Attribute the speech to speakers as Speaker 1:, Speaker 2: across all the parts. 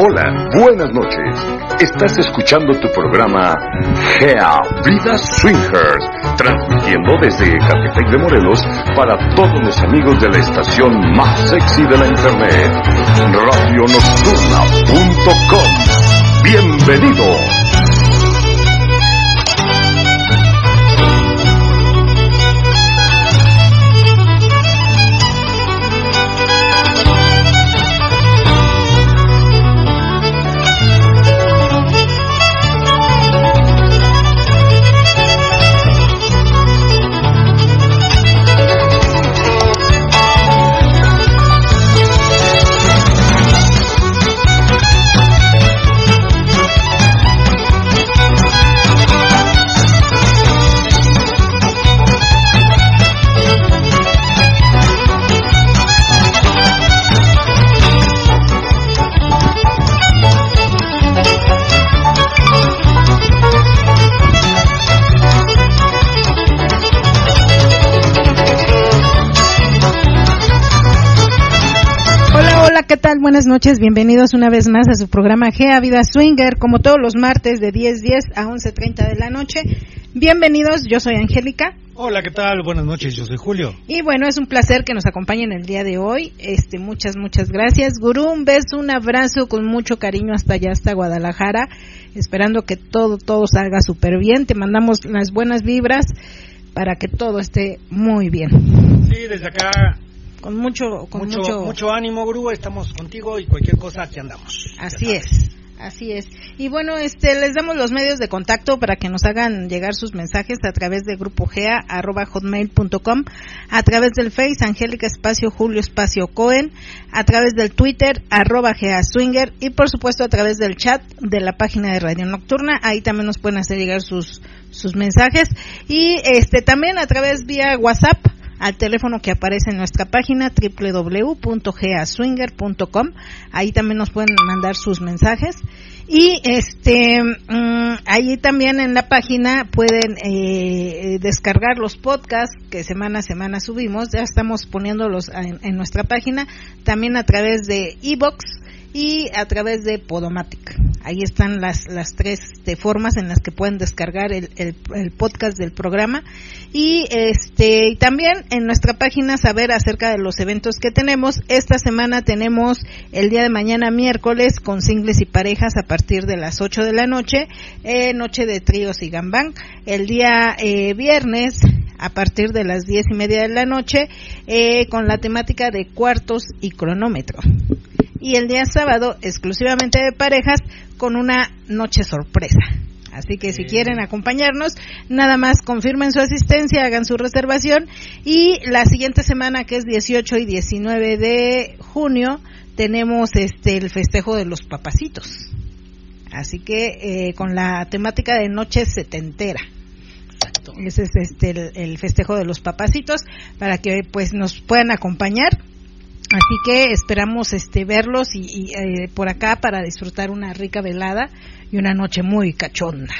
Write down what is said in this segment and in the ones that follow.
Speaker 1: Hola, buenas noches. Estás escuchando tu programa Gea Vida Swingers, transmitiendo desde Catepec de Morelos para todos los amigos de la estación más sexy de la internet, radionocturna.com. Bienvenido.
Speaker 2: Buenas noches, bienvenidos una vez más a su programa Gea Vida Swinger, como todos los martes de 10.10 a 11.30 de la noche. Bienvenidos, yo soy Angélica.
Speaker 3: Hola, ¿qué tal? Buenas noches, yo soy Julio.
Speaker 2: Y bueno, es un placer que nos acompañen el día de hoy. Este, muchas, muchas gracias. Gurú, un beso, un abrazo con mucho cariño hasta allá, hasta Guadalajara, esperando que todo, todo salga súper bien. Te mandamos las buenas vibras para que todo esté muy bien.
Speaker 3: Sí, desde acá
Speaker 2: con mucho con
Speaker 3: mucho, mucho, ánimo grúa estamos contigo y cualquier cosa aquí andamos.
Speaker 2: Así es así es. Y bueno este les damos los medios de contacto para que nos hagan llegar sus mensajes a través de grupo gea arroba hotmail.com a través del face angélica espacio julio espacio cohen a través del twitter arroba gea swinger y por supuesto a través del chat de la página de radio nocturna. Ahí también nos pueden hacer llegar sus sus mensajes. Y este también a través vía whatsapp al teléfono que aparece en nuestra página www.gaswinger.com. Ahí también nos pueden mandar sus mensajes. Y este, mm, ahí también en la página pueden eh, descargar los podcasts que semana a semana subimos. Ya estamos poniéndolos en, en nuestra página. También a través de iBox y a través de Podomatic. Ahí están las, las tres este, formas en las que pueden descargar el, el, podcast del programa. Y este también en nuestra página saber acerca de los eventos que tenemos. Esta semana tenemos el día de mañana miércoles con singles y parejas a partir de las 8 de la noche, eh, noche de tríos y gambang. El día eh, viernes a partir de las diez y media de la noche eh, con la temática de cuartos y cronómetro y el día sábado exclusivamente de parejas con una noche sorpresa. Así que si quieren acompañarnos, nada más confirmen su asistencia, hagan su reservación y la siguiente semana que es 18 y 19 de junio tenemos este el festejo de los papacitos. Así que eh, con la temática de noche setentera. Exacto. Ese es este el, el, festejo de los papacitos para que pues nos puedan acompañar Así que esperamos este verlos y, eh, por acá para disfrutar una rica velada y una noche muy cachonda.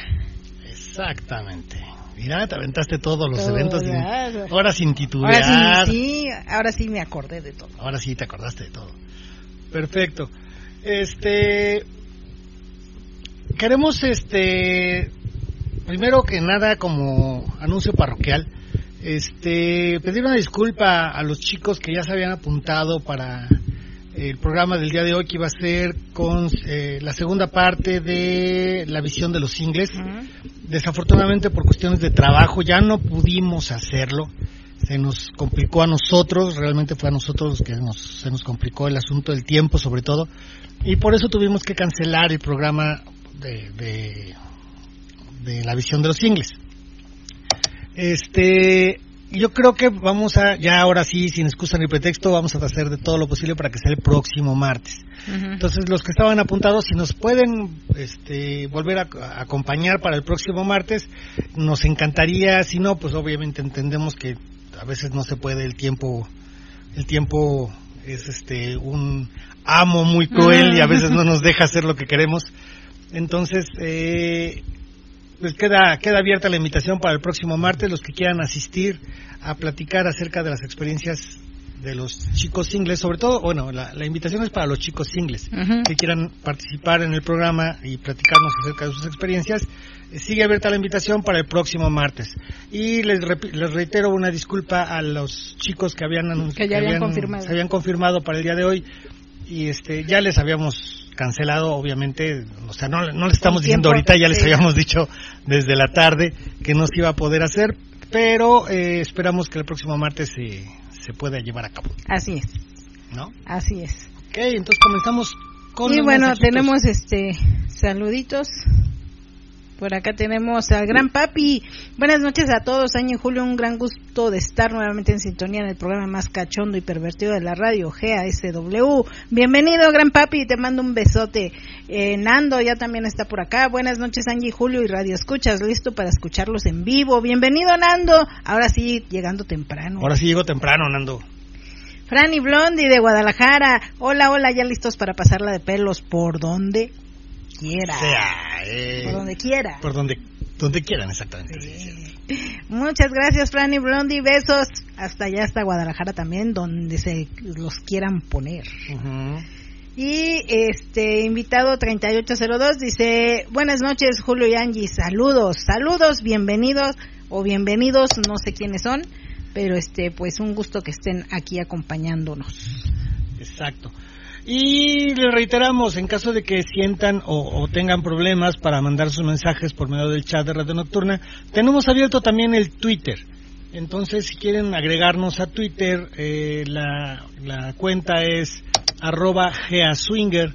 Speaker 3: Exactamente. Mira, te aventaste todos los eventos. ahora sin titubear.
Speaker 2: Ahora sí, ahora sí me acordé de todo.
Speaker 3: Ahora sí te acordaste de todo. Perfecto. Este queremos este primero que nada como anuncio parroquial este, pedir una disculpa a los chicos que ya se habían apuntado para el programa del día de hoy que iba a ser con eh, la segunda parte de la visión de los ingles. Desafortunadamente por cuestiones de trabajo ya no pudimos hacerlo. Se nos complicó a nosotros, realmente fue a nosotros que nos, se nos complicó el asunto del tiempo sobre todo. Y por eso tuvimos que cancelar el programa de, de, de la visión de los ingles. Este, yo creo que vamos a, ya ahora sí, sin excusa ni pretexto, vamos a hacer de todo lo posible para que sea el próximo martes. Entonces, los que estaban apuntados, si nos pueden este, volver a, acompañar para el próximo martes, nos encantaría. Si no, pues obviamente entendemos que a veces no se puede el tiempo, el tiempo es este un amo muy cruel y a veces no nos deja hacer lo que queremos. Entonces, eh, pues queda, queda abierta la invitación para el próximo martes, los que quieran asistir a platicar acerca de las experiencias de los chicos singles, sobre todo, bueno, la, invitación es para los chicos singles que quieran participar en el programa y platicarnos acerca de sus experiencias. Eh, sigue abierta la invitación para el próximo martes. Y les, les reitero una disculpa a los chicos que habían,
Speaker 2: que ya habían, confirmado.
Speaker 3: se habían confirmado para el día de hoy y este ya les habíamos cancelado, obviamente, o sea, no, no les estamos diciendo ahorita, ya les habíamos dicho desde la tarde que no se iba a poder hacer, pero eh, esperamos que el próximo martes se, se pueda llevar a cabo.
Speaker 2: Así es.
Speaker 3: ¿No?
Speaker 2: Así es.
Speaker 3: Ok, entonces comenzamos con...
Speaker 2: Y bueno, tenemos este saluditos. Por acá tenemos al gran papi. Buenas noches a todos, Año y Julio. Un gran gusto de estar nuevamente en sintonía en el programa más cachondo y pervertido de la radio, GASW. Bienvenido, gran papi. Te mando un besote. Eh, Nando ya también está por acá. Buenas noches, Angie, Julio y Radio Escuchas. Listo para escucharlos en vivo. Bienvenido, Nando. Ahora sí, llegando temprano.
Speaker 3: Ahora sí llego temprano, Nando.
Speaker 2: Franny Blondi de Guadalajara. Hola, hola, ya listos para pasarla de pelos. ¿Por dónde? Quiera.
Speaker 3: Eh,
Speaker 2: por donde quiera.
Speaker 3: Por donde, donde quieran, exactamente.
Speaker 2: Muchas gracias, Franny Blondie. Besos. Hasta allá, hasta Guadalajara también, donde se los quieran poner. Y este invitado 3802 dice, buenas noches Julio y Angie, saludos, saludos, bienvenidos o bienvenidos, no sé quiénes son, pero este pues un gusto que estén aquí acompañándonos.
Speaker 3: Exacto. Y le reiteramos, en caso de que sientan o, tengan problemas para mandar sus mensajes por medio del chat de Radio Nocturna, tenemos abierto también el Twitter. Entonces, si quieren agregarnos a Twitter, eh, la, la, cuenta es arroba geaswinger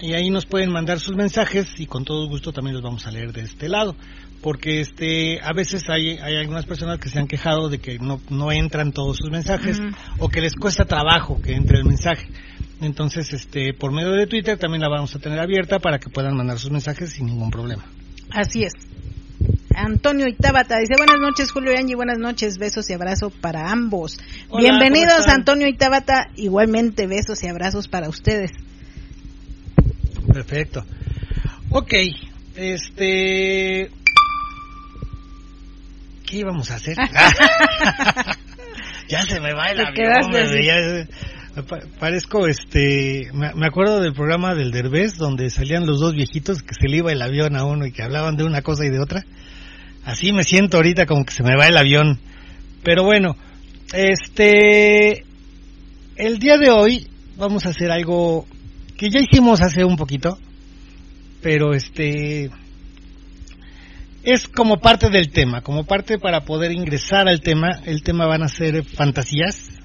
Speaker 3: y ahí nos pueden mandar sus mensajes y con todo gusto también los vamos a leer de este lado. Porque este a veces hay, hay algunas personas que se han quejado de que no, no entran todos sus mensajes o que les cuesta trabajo que entre el mensaje entonces, este, por medio de Twitter también la vamos a tener abierta para que puedan mandar sus mensajes sin ningún problema.
Speaker 2: Así es. Antonio Itábata dice buenas noches Julio y Angie, buenas noches, besos y abrazos para ambos. Bienvenidos Antonio Itábata, igualmente besos y abrazos para ustedes.
Speaker 3: Perfecto. Ok, este... ¿Qué íbamos a hacer? ya se me va el avión, Parezco, este, me acuerdo del programa del Derbez donde salían los dos viejitos que se le iba el avión a uno y que hablaban de una cosa y de otra. Así me siento ahorita como que se me va el avión. Pero bueno, este, el día de hoy vamos a hacer algo que ya hicimos hace un poquito, pero este, es como parte del tema, como parte para poder ingresar al tema. El tema van a ser fantasías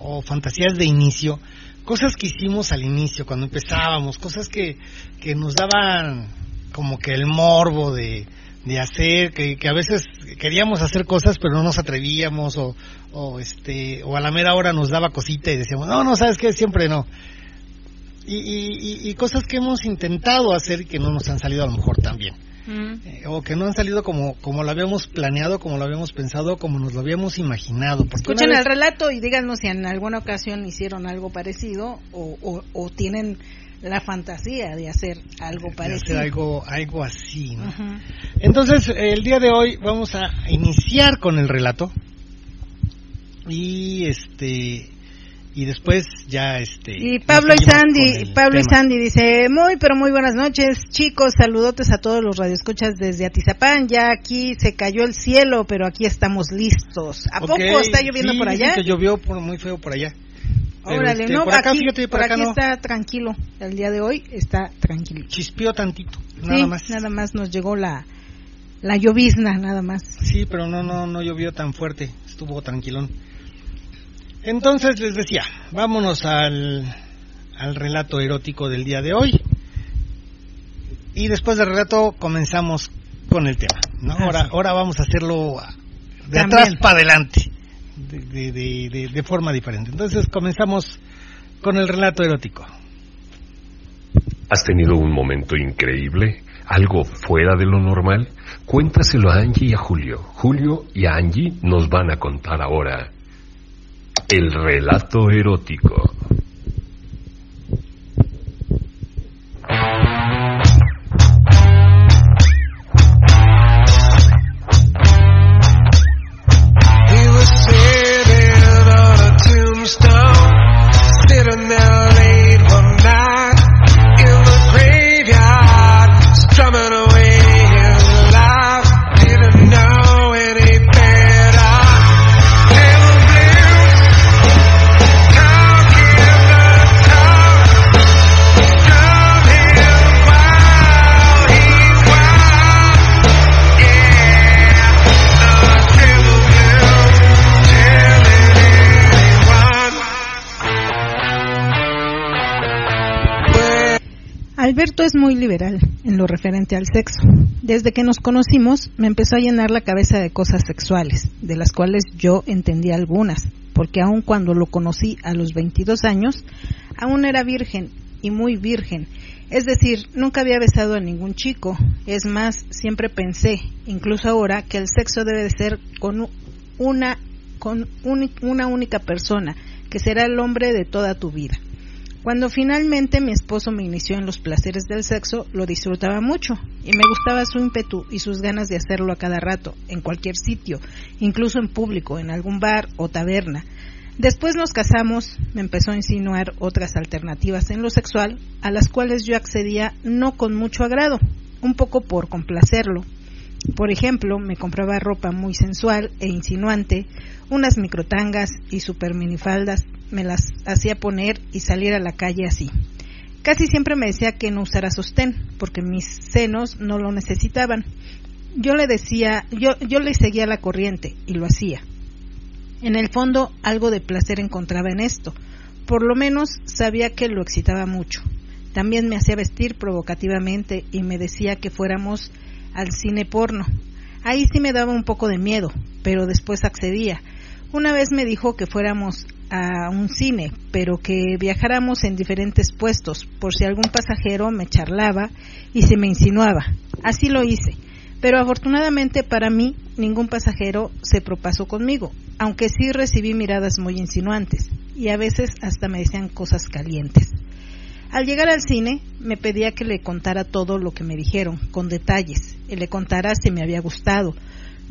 Speaker 3: o fantasías de inicio, cosas que hicimos al inicio, cuando empezábamos, cosas que, que nos daban como que el morbo de, de hacer, que, que, a veces queríamos hacer cosas pero no nos atrevíamos o, o, este, o a la mera hora nos daba cosita y decíamos, no, no, sabes qué, siempre no. Y, y, y cosas que hemos intentado hacer y que no nos han salido a lo mejor tan bien. Eh, o que no han salido como, como lo habíamos planeado, como lo habíamos pensado, como nos lo habíamos imaginado.
Speaker 2: Escuchen el relato y díganos si en alguna ocasión hicieron algo parecido o, o, tienen la fantasía de hacer algo parecido.
Speaker 3: hacer algo, algo así. Entonces, el día de hoy vamos a iniciar con el relato. Y este y después ya este
Speaker 2: y Pablo y Sandy Pablo y Sandy dice muy pero muy buenas noches chicos saludotes a todos los radioescuchas desde Atizapán ya aquí se cayó el cielo pero aquí estamos listos a poco está lloviendo por allá
Speaker 3: que llovió por, muy feo por allá
Speaker 2: Órale, este, no, por acá, aquí, por, aquí está tranquilo. El día de hoy está tranquilo.
Speaker 3: Chispió tantito, nada más.
Speaker 2: Nada más nos llegó la, la llovizna, nada más.
Speaker 3: Sí, pero no, no, no llovió tan fuerte. Estuvo tranquilón. Entonces les decía, vámonos al, al relato erótico del día de hoy. Y después del relato comenzamos con el tema. ¿no? Ahora, ahora vamos a hacerlo de atrás para adelante, de, de, de, forma diferente. Entonces comenzamos con el relato erótico.
Speaker 1: ¿Has tenido un momento increíble? ¿Algo fuera de lo normal? Cuéntaselo a Angie y a Julio. Julio y Angie nos van a contar ahora el relato erótico.
Speaker 2: Alberto es muy liberal en lo referente al sexo. Desde que nos conocimos me empezó a llenar la cabeza de cosas sexuales, de las cuales yo entendía algunas, porque aun cuando lo conocí a los 22 años, aún era virgen y muy virgen. Es decir, nunca había besado a ningún chico. Es más, siempre pensé, incluso ahora, que el sexo debe de ser con una, con una única persona, que será el hombre de toda tu vida. Cuando finalmente mi esposo me inició en los placeres del sexo, lo disfrutaba mucho y me gustaba su ímpetu y sus ganas de hacerlo a cada rato, en cualquier sitio, incluso en público, en algún bar o taberna. Después nos casamos, me empezó a insinuar otras alternativas en lo sexual, a las cuales yo accedía no con mucho agrado, un poco por complacerlo. Por ejemplo, me compraba ropa muy sensual e insinuante, unas microtangas y super minifaldas me las hacía poner y salir a la calle así. Casi siempre me decía que no usara sostén, porque mis senos no lo necesitaban. Yo le decía, yo, yo le seguía la corriente y lo hacía. En el fondo algo de placer encontraba en esto, por lo menos sabía que lo excitaba mucho. También me hacía vestir provocativamente y me decía que fuéramos al cine porno. Ahí sí me daba un poco de miedo, pero después accedía. Una vez me dijo que fuéramos a un cine, pero que viajáramos en diferentes puestos, por si algún pasajero me charlaba y se me insinuaba. Así lo hice, pero afortunadamente para mí ningún pasajero se propasó conmigo, aunque sí recibí miradas muy insinuantes y a veces hasta me decían cosas calientes. Al llegar al cine, me pedía que le contara todo lo que me dijeron, con detalles, y le contara si me había gustado,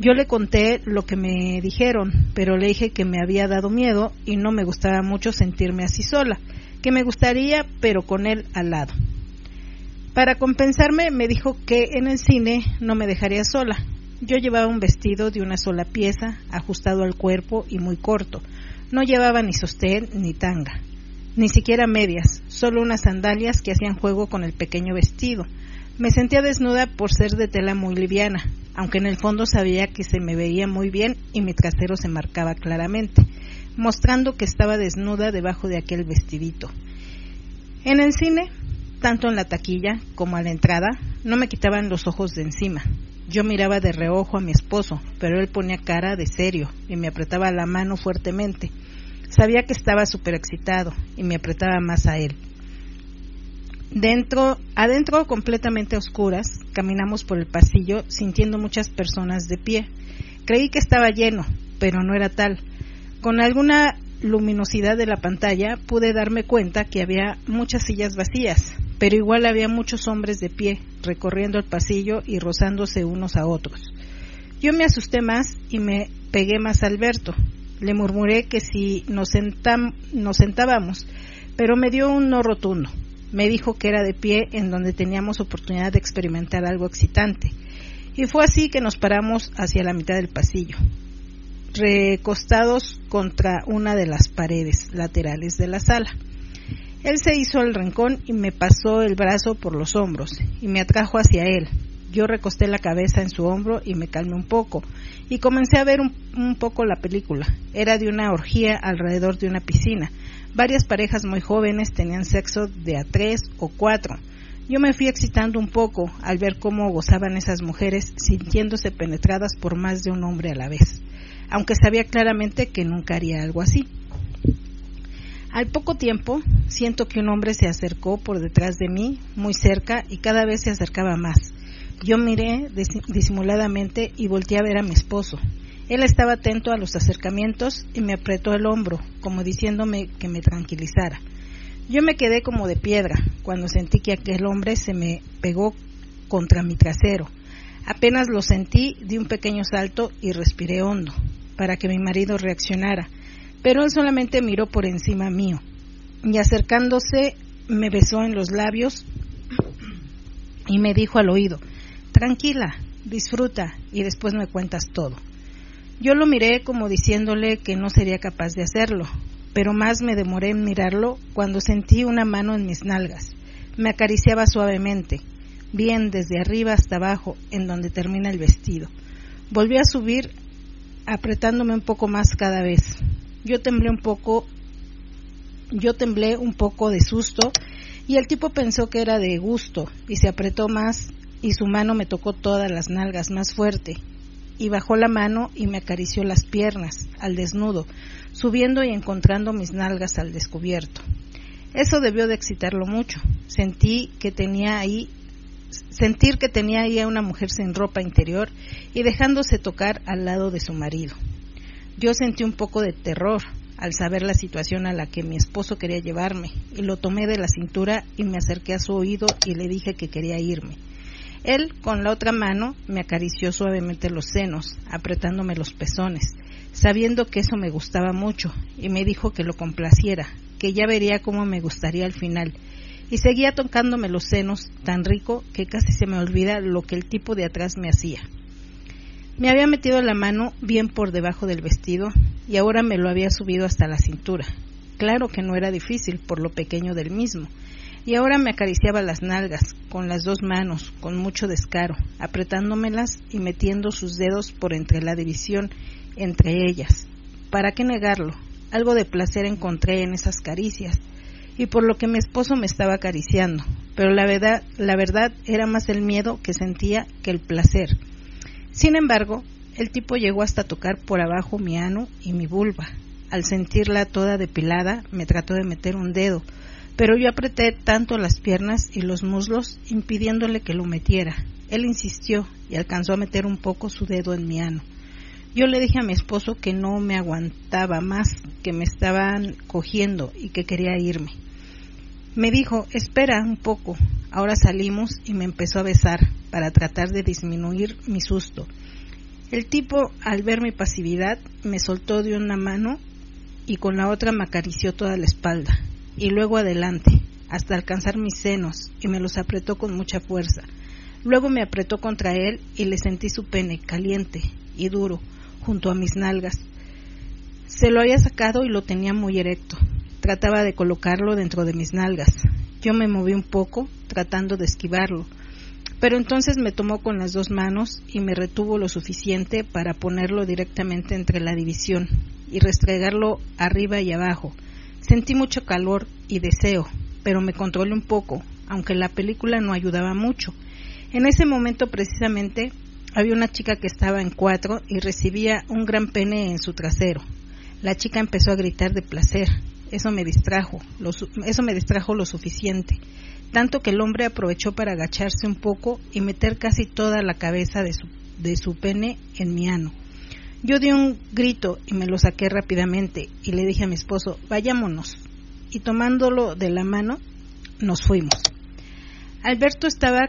Speaker 2: yo le conté lo que me dijeron, pero le dije que me había dado miedo y no me gustaba mucho sentirme así sola, que me gustaría, pero con él al lado. Para compensarme me dijo que en el cine no me dejaría sola. Yo llevaba un vestido de una sola pieza, ajustado al cuerpo y muy corto. No llevaba ni sostén ni tanga, ni siquiera medias, solo unas sandalias que hacían juego con el pequeño vestido. Me sentía desnuda por ser de tela muy liviana, aunque en el fondo sabía que se me veía muy bien y mi trasero se marcaba claramente, mostrando que estaba desnuda debajo de aquel vestidito. En el cine, tanto en la taquilla como a la entrada, no me quitaban los ojos de encima. Yo miraba de reojo a mi esposo, pero él ponía cara de serio y me apretaba la mano fuertemente. Sabía que estaba súper excitado y me apretaba más a él. Dentro, adentro completamente oscuras, caminamos por el pasillo sintiendo muchas personas de pie. Creí que estaba lleno, pero no era tal. Con alguna luminosidad de la pantalla pude darme cuenta que había muchas sillas vacías, pero igual había muchos hombres de pie, recorriendo el pasillo y rozándose unos a otros. Yo me asusté más y me pegué más a Alberto. Le murmuré que si nos, nos sentábamos, pero me dio un no rotundo me dijo que era de pie en donde teníamos oportunidad de experimentar algo excitante. Y fue así que nos paramos hacia la mitad del pasillo, recostados contra una de las paredes laterales de la sala. Él se hizo el rincón y me pasó el brazo por los hombros y me atrajo hacia él. Yo recosté la cabeza en su hombro y me calmé un poco y comencé a ver un, un poco la película. Era de una orgía alrededor de una piscina Varias parejas muy jóvenes tenían sexo de a tres o cuatro. Yo me fui excitando un poco al ver cómo gozaban esas mujeres sintiéndose penetradas por más de un hombre a la vez, aunque sabía claramente que nunca haría algo así. Al poco tiempo, siento que un hombre se acercó por detrás de mí, muy cerca, y cada vez se acercaba más. Yo miré disimuladamente y volteé a ver a mi esposo. Él estaba atento a los acercamientos y me apretó el hombro, como diciéndome que me tranquilizara. Yo me quedé como de piedra cuando sentí que aquel hombre se me pegó contra mi trasero. Apenas lo sentí, di un pequeño salto y respiré hondo, para que mi marido reaccionara, pero él solamente miró por encima mío, y acercándose me besó en los labios y me dijo al oído, tranquila, disfruta y después me cuentas todo. Yo lo miré como diciéndole que no sería capaz de hacerlo, pero más me demoré en mirarlo cuando sentí una mano en mis nalgas. Me acariciaba suavemente, bien desde arriba hasta abajo, en donde termina el vestido. Volví a subir apretándome un poco más cada vez. Yo temblé un poco, yo temblé un poco de susto Y el tipo pensó que era de gusto y se apretó más y su mano me tocó todas las nalgas más fuerte y bajó la mano y me acarició las piernas al desnudo, subiendo y encontrando mis nalgas al descubierto. Eso debió de excitarlo mucho. Sentí que tenía ahí sentir que tenía ahí a una mujer sin ropa interior y dejándose tocar al lado de su marido. Yo sentí un poco de terror al saber la situación a la que mi esposo quería llevarme y lo tomé de la cintura y me acerqué a su oído y le dije que quería irme. Él, con la otra mano, me acarició suavemente los senos, apretándome los pezones, sabiendo que eso me gustaba mucho, y me dijo que lo complaciera, que ya vería cómo me gustaría al final, y seguía tocándome los senos tan rico que casi se me olvida lo que el tipo de atrás me hacía. Me había metido la mano bien por debajo del vestido y ahora me lo había subido hasta la cintura. Claro que no era difícil por lo pequeño del mismo, y ahora me acariciaba las nalgas con las dos manos, con mucho descaro, apretándomelas y metiendo sus dedos por entre la división entre ellas. ¿Para qué negarlo? Algo de placer encontré en esas caricias, y por lo que mi esposo me estaba acariciando, pero la verdad, la verdad era más el miedo que sentía que el placer. Sin embargo, el tipo llegó hasta tocar por abajo mi ano y mi vulva. Al sentirla toda depilada, me trató de meter un dedo, pero yo apreté tanto las piernas y los muslos impidiéndole que lo metiera. Él insistió y alcanzó a meter un poco su dedo en mi ano. Yo le dije a mi esposo que no me aguantaba más, que me estaban cogiendo y que quería irme. Me dijo, espera un poco. Ahora salimos y me empezó a besar para tratar de disminuir mi susto. El tipo, al ver mi pasividad, me soltó de una mano y con la otra me acarició toda la espalda y luego adelante, hasta alcanzar mis senos, y me los apretó con mucha fuerza. Luego me apretó contra él y le sentí su pene caliente y duro junto a mis nalgas. Se lo había sacado y lo tenía muy erecto. Trataba de colocarlo dentro de mis nalgas. Yo me moví un poco, tratando de esquivarlo, pero entonces me tomó con las dos manos y me retuvo lo suficiente para ponerlo directamente entre la división y restregarlo arriba y abajo, Sentí mucho calor y deseo, pero me controlé un poco, aunque la película no ayudaba mucho. En ese momento precisamente había una chica que estaba en cuatro y recibía un gran pene en su trasero. La chica empezó a gritar de placer. Eso me distrajo, lo, eso me distrajo lo suficiente, tanto que el hombre aprovechó para agacharse un poco y meter casi toda la cabeza de su, de su pene en mi ano. Yo di un grito y me lo saqué rápidamente y le dije a mi esposo, vayámonos. Y tomándolo de la mano, nos fuimos. Alberto estaba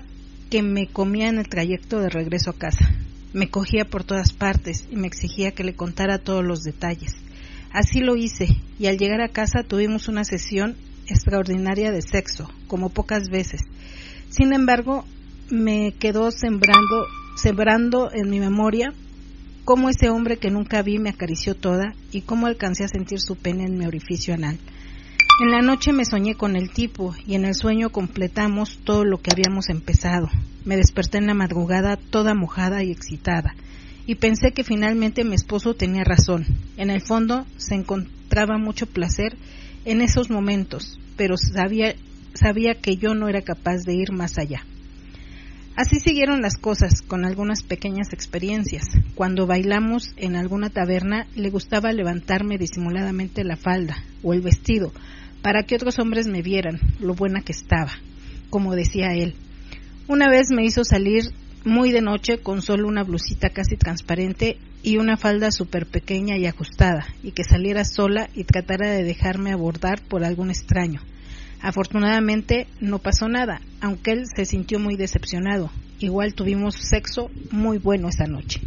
Speaker 2: que me comía en el trayecto de regreso a casa. Me cogía por todas partes y me exigía que le contara todos los detalles. Así lo hice y al llegar a casa tuvimos una sesión extraordinaria de sexo, como pocas veces. Sin embargo, me quedó sembrando, sembrando en mi memoria cómo ese hombre que nunca vi me acarició toda y cómo alcancé a sentir su pene en mi orificio anal. En la noche me soñé con el tipo y en el sueño completamos todo lo que habíamos empezado. Me desperté en la madrugada toda mojada y excitada y pensé que finalmente mi esposo tenía razón. En el fondo se encontraba mucho placer en esos momentos, pero sabía, sabía que yo no era capaz de ir más allá. Así siguieron las cosas, con algunas pequeñas experiencias. Cuando bailamos en alguna taberna, le gustaba levantarme disimuladamente la falda o el vestido para que otros hombres me vieran lo buena que estaba, como decía él. Una vez me hizo salir muy de noche con solo una blusita casi transparente y una falda súper pequeña y ajustada, y que saliera sola y tratara de dejarme abordar por algún extraño. Afortunadamente no pasó nada, aunque él se sintió muy decepcionado. Igual tuvimos sexo muy bueno esa noche.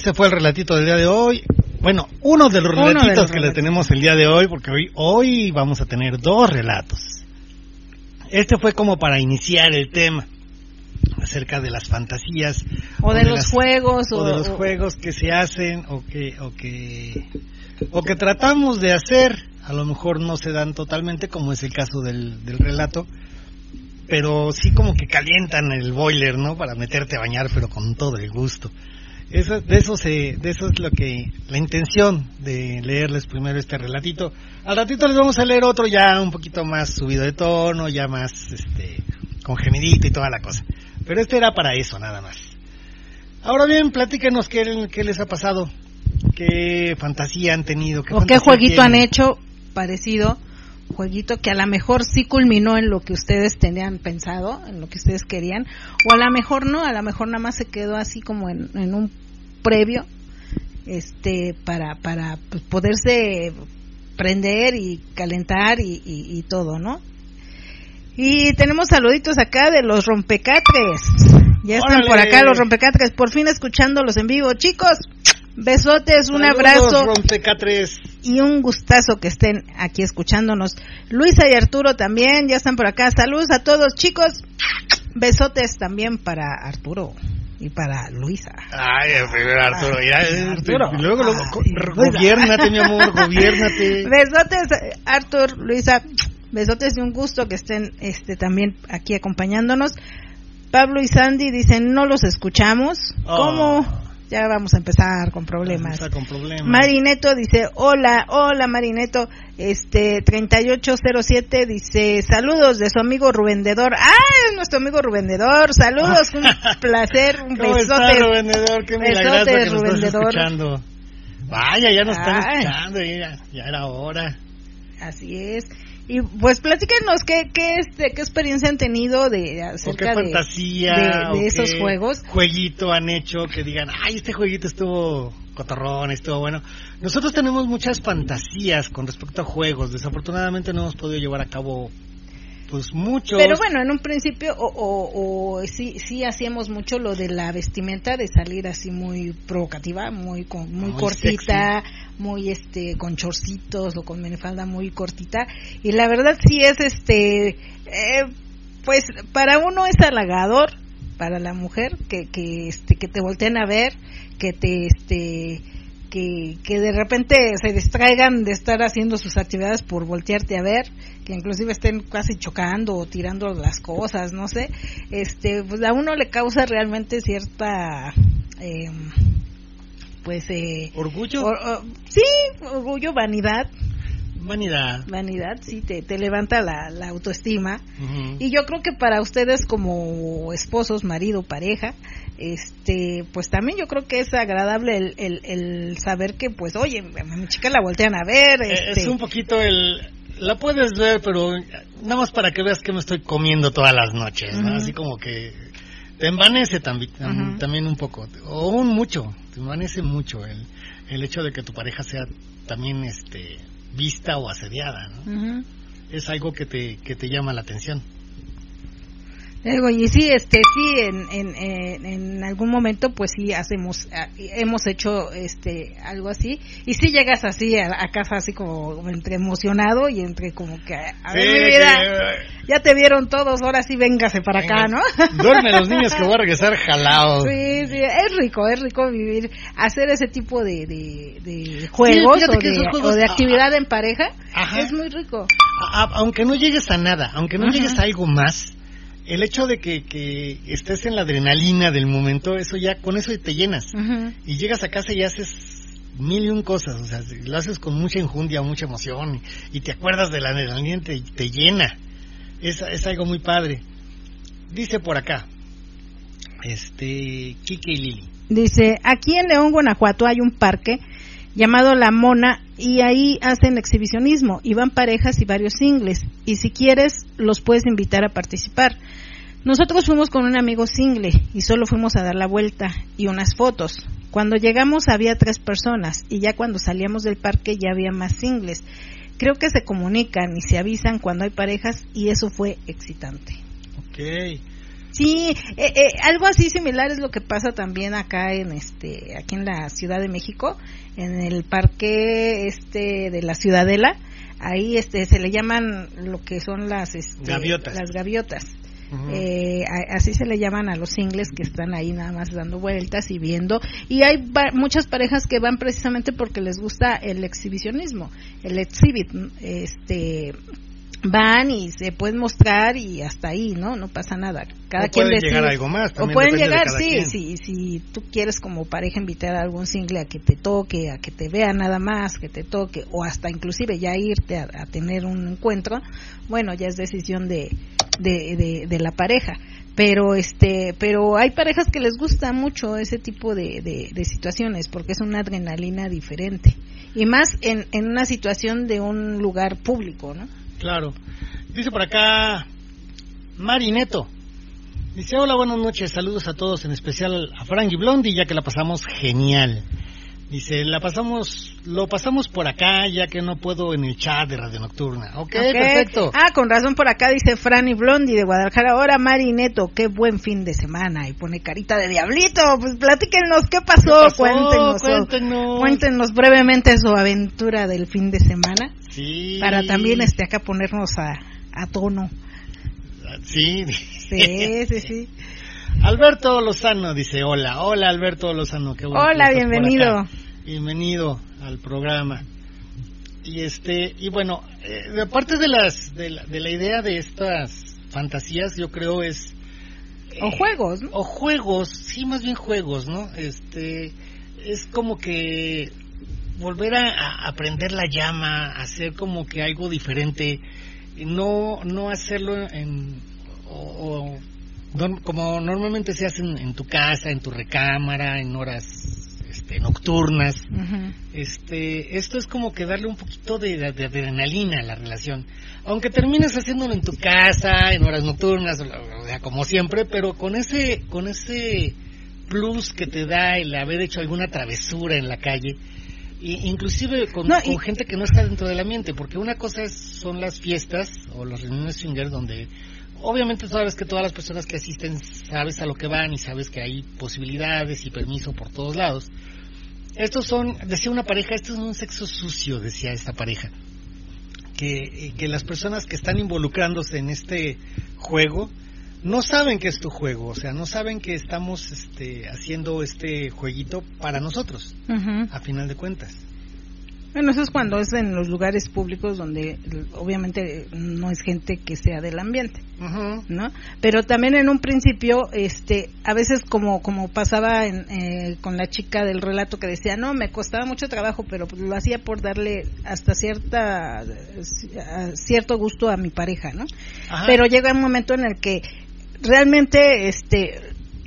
Speaker 3: Este fue el relatito del día de hoy. Bueno, uno de los relatitos que le tenemos el día de hoy, porque hoy, hoy vamos a tener dos relatos. Este fue como para iniciar el tema acerca de las fantasías
Speaker 2: o, de, los juegos
Speaker 3: o, de los juegos que se hacen o que o que o que tratamos de hacer a lo mejor no se dan totalmente como es el caso del, del relato pero sí como que calientan el boiler no para meterte a bañar pero con todo el gusto eso, de eso se, de eso es lo que, la intención de leerles primero este relatito. Al ratito les vamos a leer otro ya un poquito más subido de tono, ya más, este, con gemidito y toda la cosa. Pero este era para eso, nada más. Ahora bien, platíquenos qué, qué les ha pasado, qué fantasía han tenido,
Speaker 2: qué o qué jueguito han hecho parecido, jueguito que a lo mejor sí culminó en lo que ustedes tenían pensado, en lo que ustedes querían, o a lo mejor no, a lo mejor nada más se quedó así como en, en un previo este para para pues, poderse prender y calentar y, todo, ¿no? Y tenemos saluditos acá de los rompecatres. Ya están por acá los rompecatres, por fin escuchándolos en vivo. Chicos, besotes, un abrazo.
Speaker 3: Rompecatres.
Speaker 2: Y un gustazo que estén aquí escuchándonos. Luisa y Arturo también, ya están por acá. Saludos a todos, chicos. Besotes también para Arturo y para Luisa.
Speaker 3: Ay, primero Arturo, ya, Arturo. luego, luego gobiernate, mi amor, gobiernate.
Speaker 2: Besotes, Artur, Luisa, besotes de un gusto que estén este también aquí acompañándonos. Pablo y Sandy dicen, no los escuchamos. Oh. ¿Cómo? Ya vamos a empezar con problemas.
Speaker 3: Con problemas.
Speaker 2: Marineto dice, hola, hola Marineto, este 3807 dice, saludos de su amigo Rubendedor. Ah, nuestro amigo Rubendedor, saludos, un placer, un
Speaker 3: ¿Cómo besote. Está, Rubendedor? Qué besote, que Rubendedor. Escuchando. Vaya, ya nos están escuchando, ya, ya era hora.
Speaker 2: Así es. Y pues platíquenos qué, qué, este, qué experiencia han tenido de acerca
Speaker 3: qué fantasía,
Speaker 2: de, esos juegos.
Speaker 3: Jueguito han hecho que digan, ay, este jueguito estuvo cotorrón, estuvo bueno. Nosotros tenemos muchas fantasías con respecto a juegos. Desafortunadamente no hemos podido llevar a cabo pues mucho.
Speaker 2: Pero bueno, en un principio o, o, o, sí, sí hacíamos mucho lo de la vestimenta, de salir así muy provocativa, muy muy, cortita, muy este con chorcitos o con minifalda muy cortita. Y la verdad sí es este, eh, pues para uno es halagador, para la mujer que que este que te volteen a ver, que te este que, que de repente se distraigan de estar haciendo sus actividades por voltearte a ver, que inclusive estén casi chocando o tirando las cosas, no sé, este, pues a uno le causa realmente cierta, eh, pues, eh,
Speaker 3: orgullo,
Speaker 2: sí, orgullo, vanidad,
Speaker 3: Vanidad.
Speaker 2: Vanidad, sí, te, te levanta la, la autoestima. Y yo creo que para ustedes como esposos, marido, pareja, este, pues también yo creo que es agradable el, el, el saber que, pues, oye, mi chica la voltean a ver.
Speaker 3: Eh, este... Es un poquito el, la puedes ver, pero nada más para que veas que me estoy comiendo todas las noches, Así como que te envanece también, también un poco, o un mucho, te envanece mucho el, el hecho de que tu pareja sea también este vista o asediada, ¿no? Es algo que te, que te llama la atención
Speaker 2: y sí, este, sí, en, en, en, algún momento, pues sí, hacemos, ah, hemos hecho, este, algo así, y sí llegas así a, casa así como entre emocionado y entre como que, a ver, mi vida, ya te vieron todos, ahora sí véngase para acá, ¿no?
Speaker 3: Duermen los niños que voy a regresar jalados.
Speaker 2: Sí, sí, es rico, es rico vivir, hacer ese tipo de, de, juegos, o, de, o, de, actividad en pareja, es muy rico.
Speaker 3: aunque no llegues a nada, aunque no llegues a algo más, el hecho de que, que, estés en la adrenalina del momento, eso ya, con eso te llenas. Y llegas a casa y haces mil y un cosas, o sea, lo haces con mucha injundia, mucha emoción, y, te acuerdas de la adrenalina y te, te llena. Es, es, algo muy padre. Dice por acá, este, Kike y Lili.
Speaker 2: Dice, aquí en León, Guanajuato hay un parque llamado La Mona y ahí hacen exhibicionismo y van parejas y varios singles y si quieres los puedes invitar a participar. Nosotros fuimos con un amigo single y solo fuimos a dar la vuelta y unas fotos. Cuando llegamos había tres personas y ya cuando salíamos del parque ya había más singles. Creo que se comunican y se avisan cuando hay parejas y eso fue excitante.
Speaker 3: Ok.
Speaker 2: Sí, eh, eh, algo así similar es lo que pasa también acá en este, aquí en la Ciudad de México, en el parque este de la Ciudadela. Ahí este se le llaman lo que son las este,
Speaker 3: Gaviotas.
Speaker 2: las gaviotas. Eh, a- así se le llaman a los singles que están ahí nada más dando vueltas y viendo. Y hay muchas parejas que van precisamente porque les gusta el exhibicionismo, el exhibit. Este van y se pueden mostrar y hasta ahí, ¿no? No pasa nada. Cada
Speaker 3: O
Speaker 2: quien
Speaker 3: pueden
Speaker 2: decide.
Speaker 3: llegar a algo más,
Speaker 2: O pueden llegar, sí, sí, si tú quieres como pareja invitar a algún single a que te toque, a que te vea nada más, que te toque, o hasta inclusive ya irte a, a tener un encuentro, bueno, ya es decisión de, de, de, de la pareja. Pero este, pero hay parejas que les gusta mucho ese tipo de, de, de situaciones porque es una adrenalina diferente y más en, en una situación de un lugar público, ¿no?
Speaker 3: Claro. Dice por acá Mari Neto. Dice, hola, buenas noches, saludos a todos, en especial a Frank y Blondie, ya que la pasamos genial. Dice, la pasamos, lo pasamos por acá, ya que no puedo en el chat de Radio Nocturna. Ok,
Speaker 2: Ok.
Speaker 3: perfecto.
Speaker 2: Ah, con razón por acá dice Franny Blondi de Guadalajara. Ahora Mari Neto, qué buen fin de semana. Y pone carita de diablito. Pues platíquenos qué pasó.
Speaker 3: ¿Qué pasó?
Speaker 2: Cuéntenos.
Speaker 3: Cuéntenos.
Speaker 2: Cuéntenos brevemente su aventura del fin de semana.
Speaker 3: Sí.
Speaker 2: Para también este acá ponernos a, a tono.
Speaker 3: Sí.
Speaker 2: Sí, sí, sí.
Speaker 3: Alberto Lozano dice, hola, hola Alberto Lozano. Qué bueno
Speaker 2: Hola, bienvenido.
Speaker 3: Bienvenido al programa. Y este, y bueno, eh, aparte de las, de la, de la idea de estas fantasías, yo creo es...
Speaker 2: O
Speaker 3: eh,
Speaker 2: juegos, ¿no?
Speaker 3: O juegos, sí, más bien juegos, ¿no? Este, es como que volver a, a aprender la llama, hacer como que algo diferente, no, no hacerlo en, o, como normalmente se hace en, tu casa, en tu recámara, en horas este, nocturnas. Este, esto es como que darle un poquito de, de- de adrenalina a la relación. Aunque termines haciéndolo en tu casa, en horas nocturnas, o sea, como siempre, pero con ese, con ese plus que te da el haber hecho alguna travesura en la calle, inclusive con,
Speaker 2: No,
Speaker 3: con
Speaker 2: y-
Speaker 3: gente que no está dentro del ambiente, porque una cosa es, son las fiestas o las reuniones swinger donde obviamente sabes que todas las personas que asisten sabes a lo que van y sabes que hay posibilidades y permiso por todos lados. Estos son, decía una pareja, esto es un sexo sucio, decía esta pareja. Que, que las personas que están involucrándose en este juego no saben que es tu juego, o sea, no saben que estamos este, haciendo este jueguito para nosotros, a final de cuentas.
Speaker 2: Bueno, eso es cuando es en los lugares públicos donde obviamente no es gente que sea del ambiente. ¿no? Pero también en un principio, este, a veces como como pasaba en, eh, con la chica del relato que decía, no, me costaba mucho trabajo, pero lo hacía por darle hasta cierta cierto gusto a mi pareja, ¿no?
Speaker 3: Ajá.
Speaker 2: Pero llega un momento en el que realmente, este,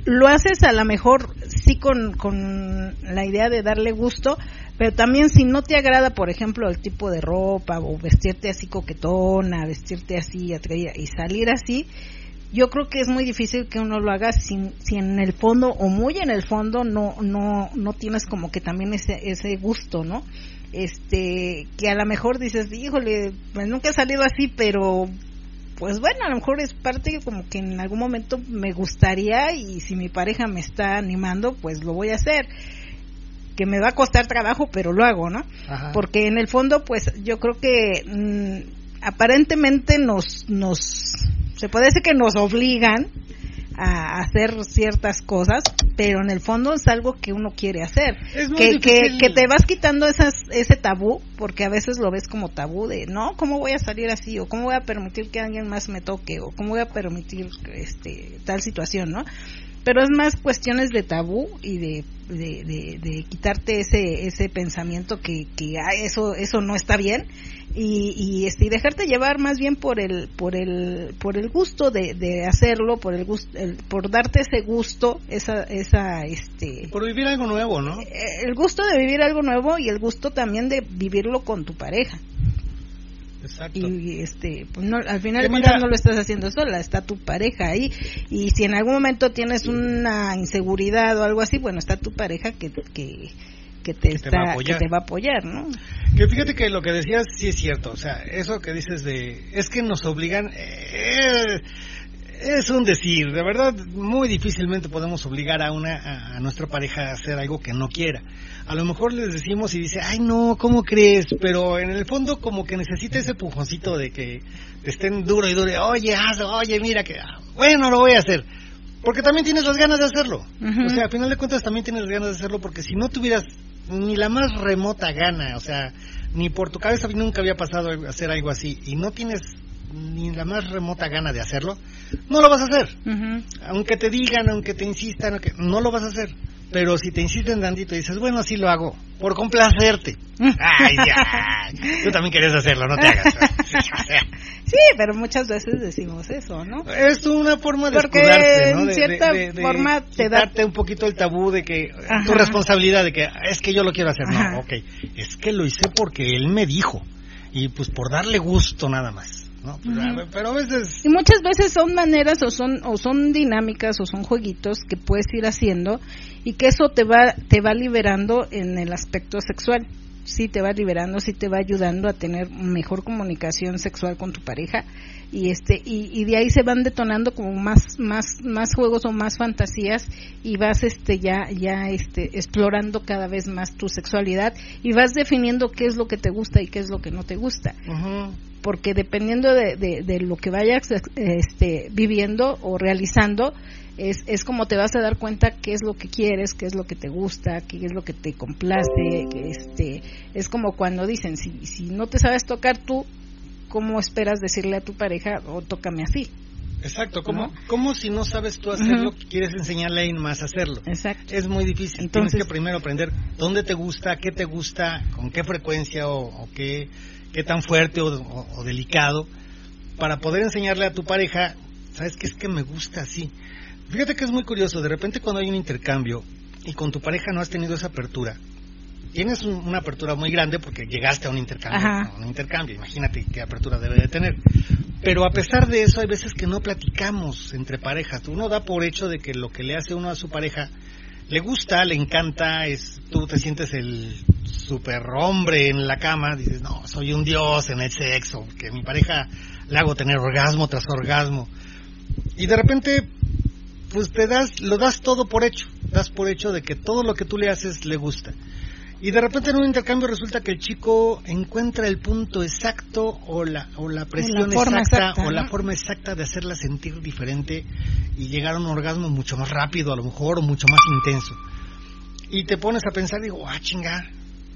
Speaker 2: lo haces a lo mejor sí con con la idea de darle gusto, pero también si no te agrada, por ejemplo, el tipo de ropa o vestirte así coquetona, vestirte así atrevida y salir así, yo creo que es muy difícil que uno lo haga sin, si en el fondo o muy en el fondo no no no tienes como que también ese ese gusto, ¿no? Este, que a lo mejor dices, "Híjole, pues nunca he salido así, pero pues bueno, a lo mejor es parte como que en algún momento me gustaría y si mi pareja me está animando, pues lo voy a hacer." Que me va a costar trabajo, pero lo hago, ¿no?
Speaker 3: Ajá.
Speaker 2: Porque en el fondo, pues yo creo que mm, aparentemente nos, nos, se puede decir que nos obligan a hacer ciertas cosas, pero en el fondo es algo que uno quiere hacer.
Speaker 3: Es muy
Speaker 2: Que, que, que te vas quitando esas, ese tabú, porque a veces lo ves como tabú de, no, ¿cómo voy a salir así? O ¿cómo voy a permitir que alguien más me toque? O ¿cómo voy a permitir este, tal situación, no? Pero es más cuestiones de tabú y de, de, de, de quitarte ese ese pensamiento que, que ah, eso eso no está bien y, y este y dejarte llevar más bien por el por el por el gusto de, de hacerlo por el gusto el- por darte ese gusto esa esa este
Speaker 3: Por vivir algo nuevo, ¿no?
Speaker 2: eh, el gusto de vivir algo nuevo y el gusto también de vivirlo con tu pareja
Speaker 3: Exacto.
Speaker 2: y este pues no, al final
Speaker 3: mira-
Speaker 2: no lo estás haciendo sola está tu pareja ahí y si en algún momento tienes una inseguridad o algo así bueno está tu pareja que que que te,
Speaker 3: Que te
Speaker 2: está
Speaker 3: va a apoyar.
Speaker 2: que te va a apoyar no
Speaker 3: Que fíjate que lo que decías sí es cierto, o sea, eso que dices de, es que nos obligan, eh, Es un decir, de verdad, muy difícilmente podemos obligar a una a, nuestra pareja a hacer algo que no quiera. A lo mejor les decimos y dice, ay no, ¿cómo crees? Pero en el fondo como que necesita ese pujoncito de que estén duro y duro, oye, hazlo, oye, mira que, ah, bueno, lo voy a hacer. Porque también tienes las ganas de hacerlo. O sea, al final de cuentas también tienes las ganas de hacerlo porque si no tuvieras ni la más remota gana, o sea, ni por tu cabeza nunca había pasado hacer algo así y no tienes ni la más remota gana de hacerlo, no lo vas a hacer. Aunque te digan, aunque te insistan, no lo vas a hacer. Pero si te insisten tantito y dices, bueno, sí lo hago, por complacerte. Ay, ya. Tú también querías hacerlo, no te hagas.
Speaker 2: Sí, pero muchas veces decimos eso, ¿no?
Speaker 3: Es una forma de
Speaker 2: Porque
Speaker 3: escudarse, ¿no?
Speaker 2: en cierta forma te da...
Speaker 3: un poquito el tabú de que... Tu responsabilidad de que es que yo lo quiero hacer. No, ok. Es que lo hice porque él me dijo. Y pues por darle gusto nada más. ¿No? Pero, a veces...
Speaker 2: Y muchas veces son maneras o son, o son dinámicas o son jueguitos que puedes ir haciendo y que eso te va, te va liberando en el aspecto sexual. Sí te va liberando, sí te va ayudando a tener mejor comunicación sexual con tu pareja y este y, y, de ahí se van detonando como más más más juegos o más fantasías y vas este ya ya este explorando cada vez más tu sexualidad y vas definiendo qué es lo que te gusta y qué es lo que no te gusta porque dependiendo de, de, lo que vayas este, viviendo o realizando, es, es como te vas a dar cuenta qué es lo que quieres, qué es lo que te gusta, qué es lo que te complace, que este, es como cuando dicen, si, si no te sabes tocar tú, ¿cómo esperas decirle a tu pareja o tócame así?
Speaker 3: Exacto, como, como si no sabes tú hacerlo, quieres enseñarle a alguien más a hacerlo.
Speaker 2: Exacto.
Speaker 3: Es muy difícil. Tienes que primero aprender dónde te gusta, qué te gusta, con qué frecuencia o, o qué, qué tan fuerte o, delicado, para poder enseñarle a tu pareja, ¿sabes qué es que me gusta así? Fíjate que es muy curioso, de repente cuando hay un intercambio y con tu pareja no has tenido esa apertura, tienes una apertura muy grande porque llegaste a un intercambio, un intercambio, imagínate qué apertura debe de tener. Pero a pesar de eso hay veces que no platicamos entre parejas, uno da por hecho de que lo que le hace uno a su pareja le gusta, le encanta, es tú te sientes el super hombre en la cama, dices, no, soy un dios en el sexo, que mi pareja le hago tener orgasmo tras orgasmo. Y de repente, pues te das, lo das todo por hecho, das por hecho de que todo lo que tú le haces le gusta. Y de repente en un intercambio resulta que el chico encuentra el punto exacto o la, o la presión exacta, o la forma exacta de hacerla sentir diferente y llegar a un orgasmo mucho más rápido a lo mejor o mucho más intenso. Y te pones a pensar, digo, ah, chinga,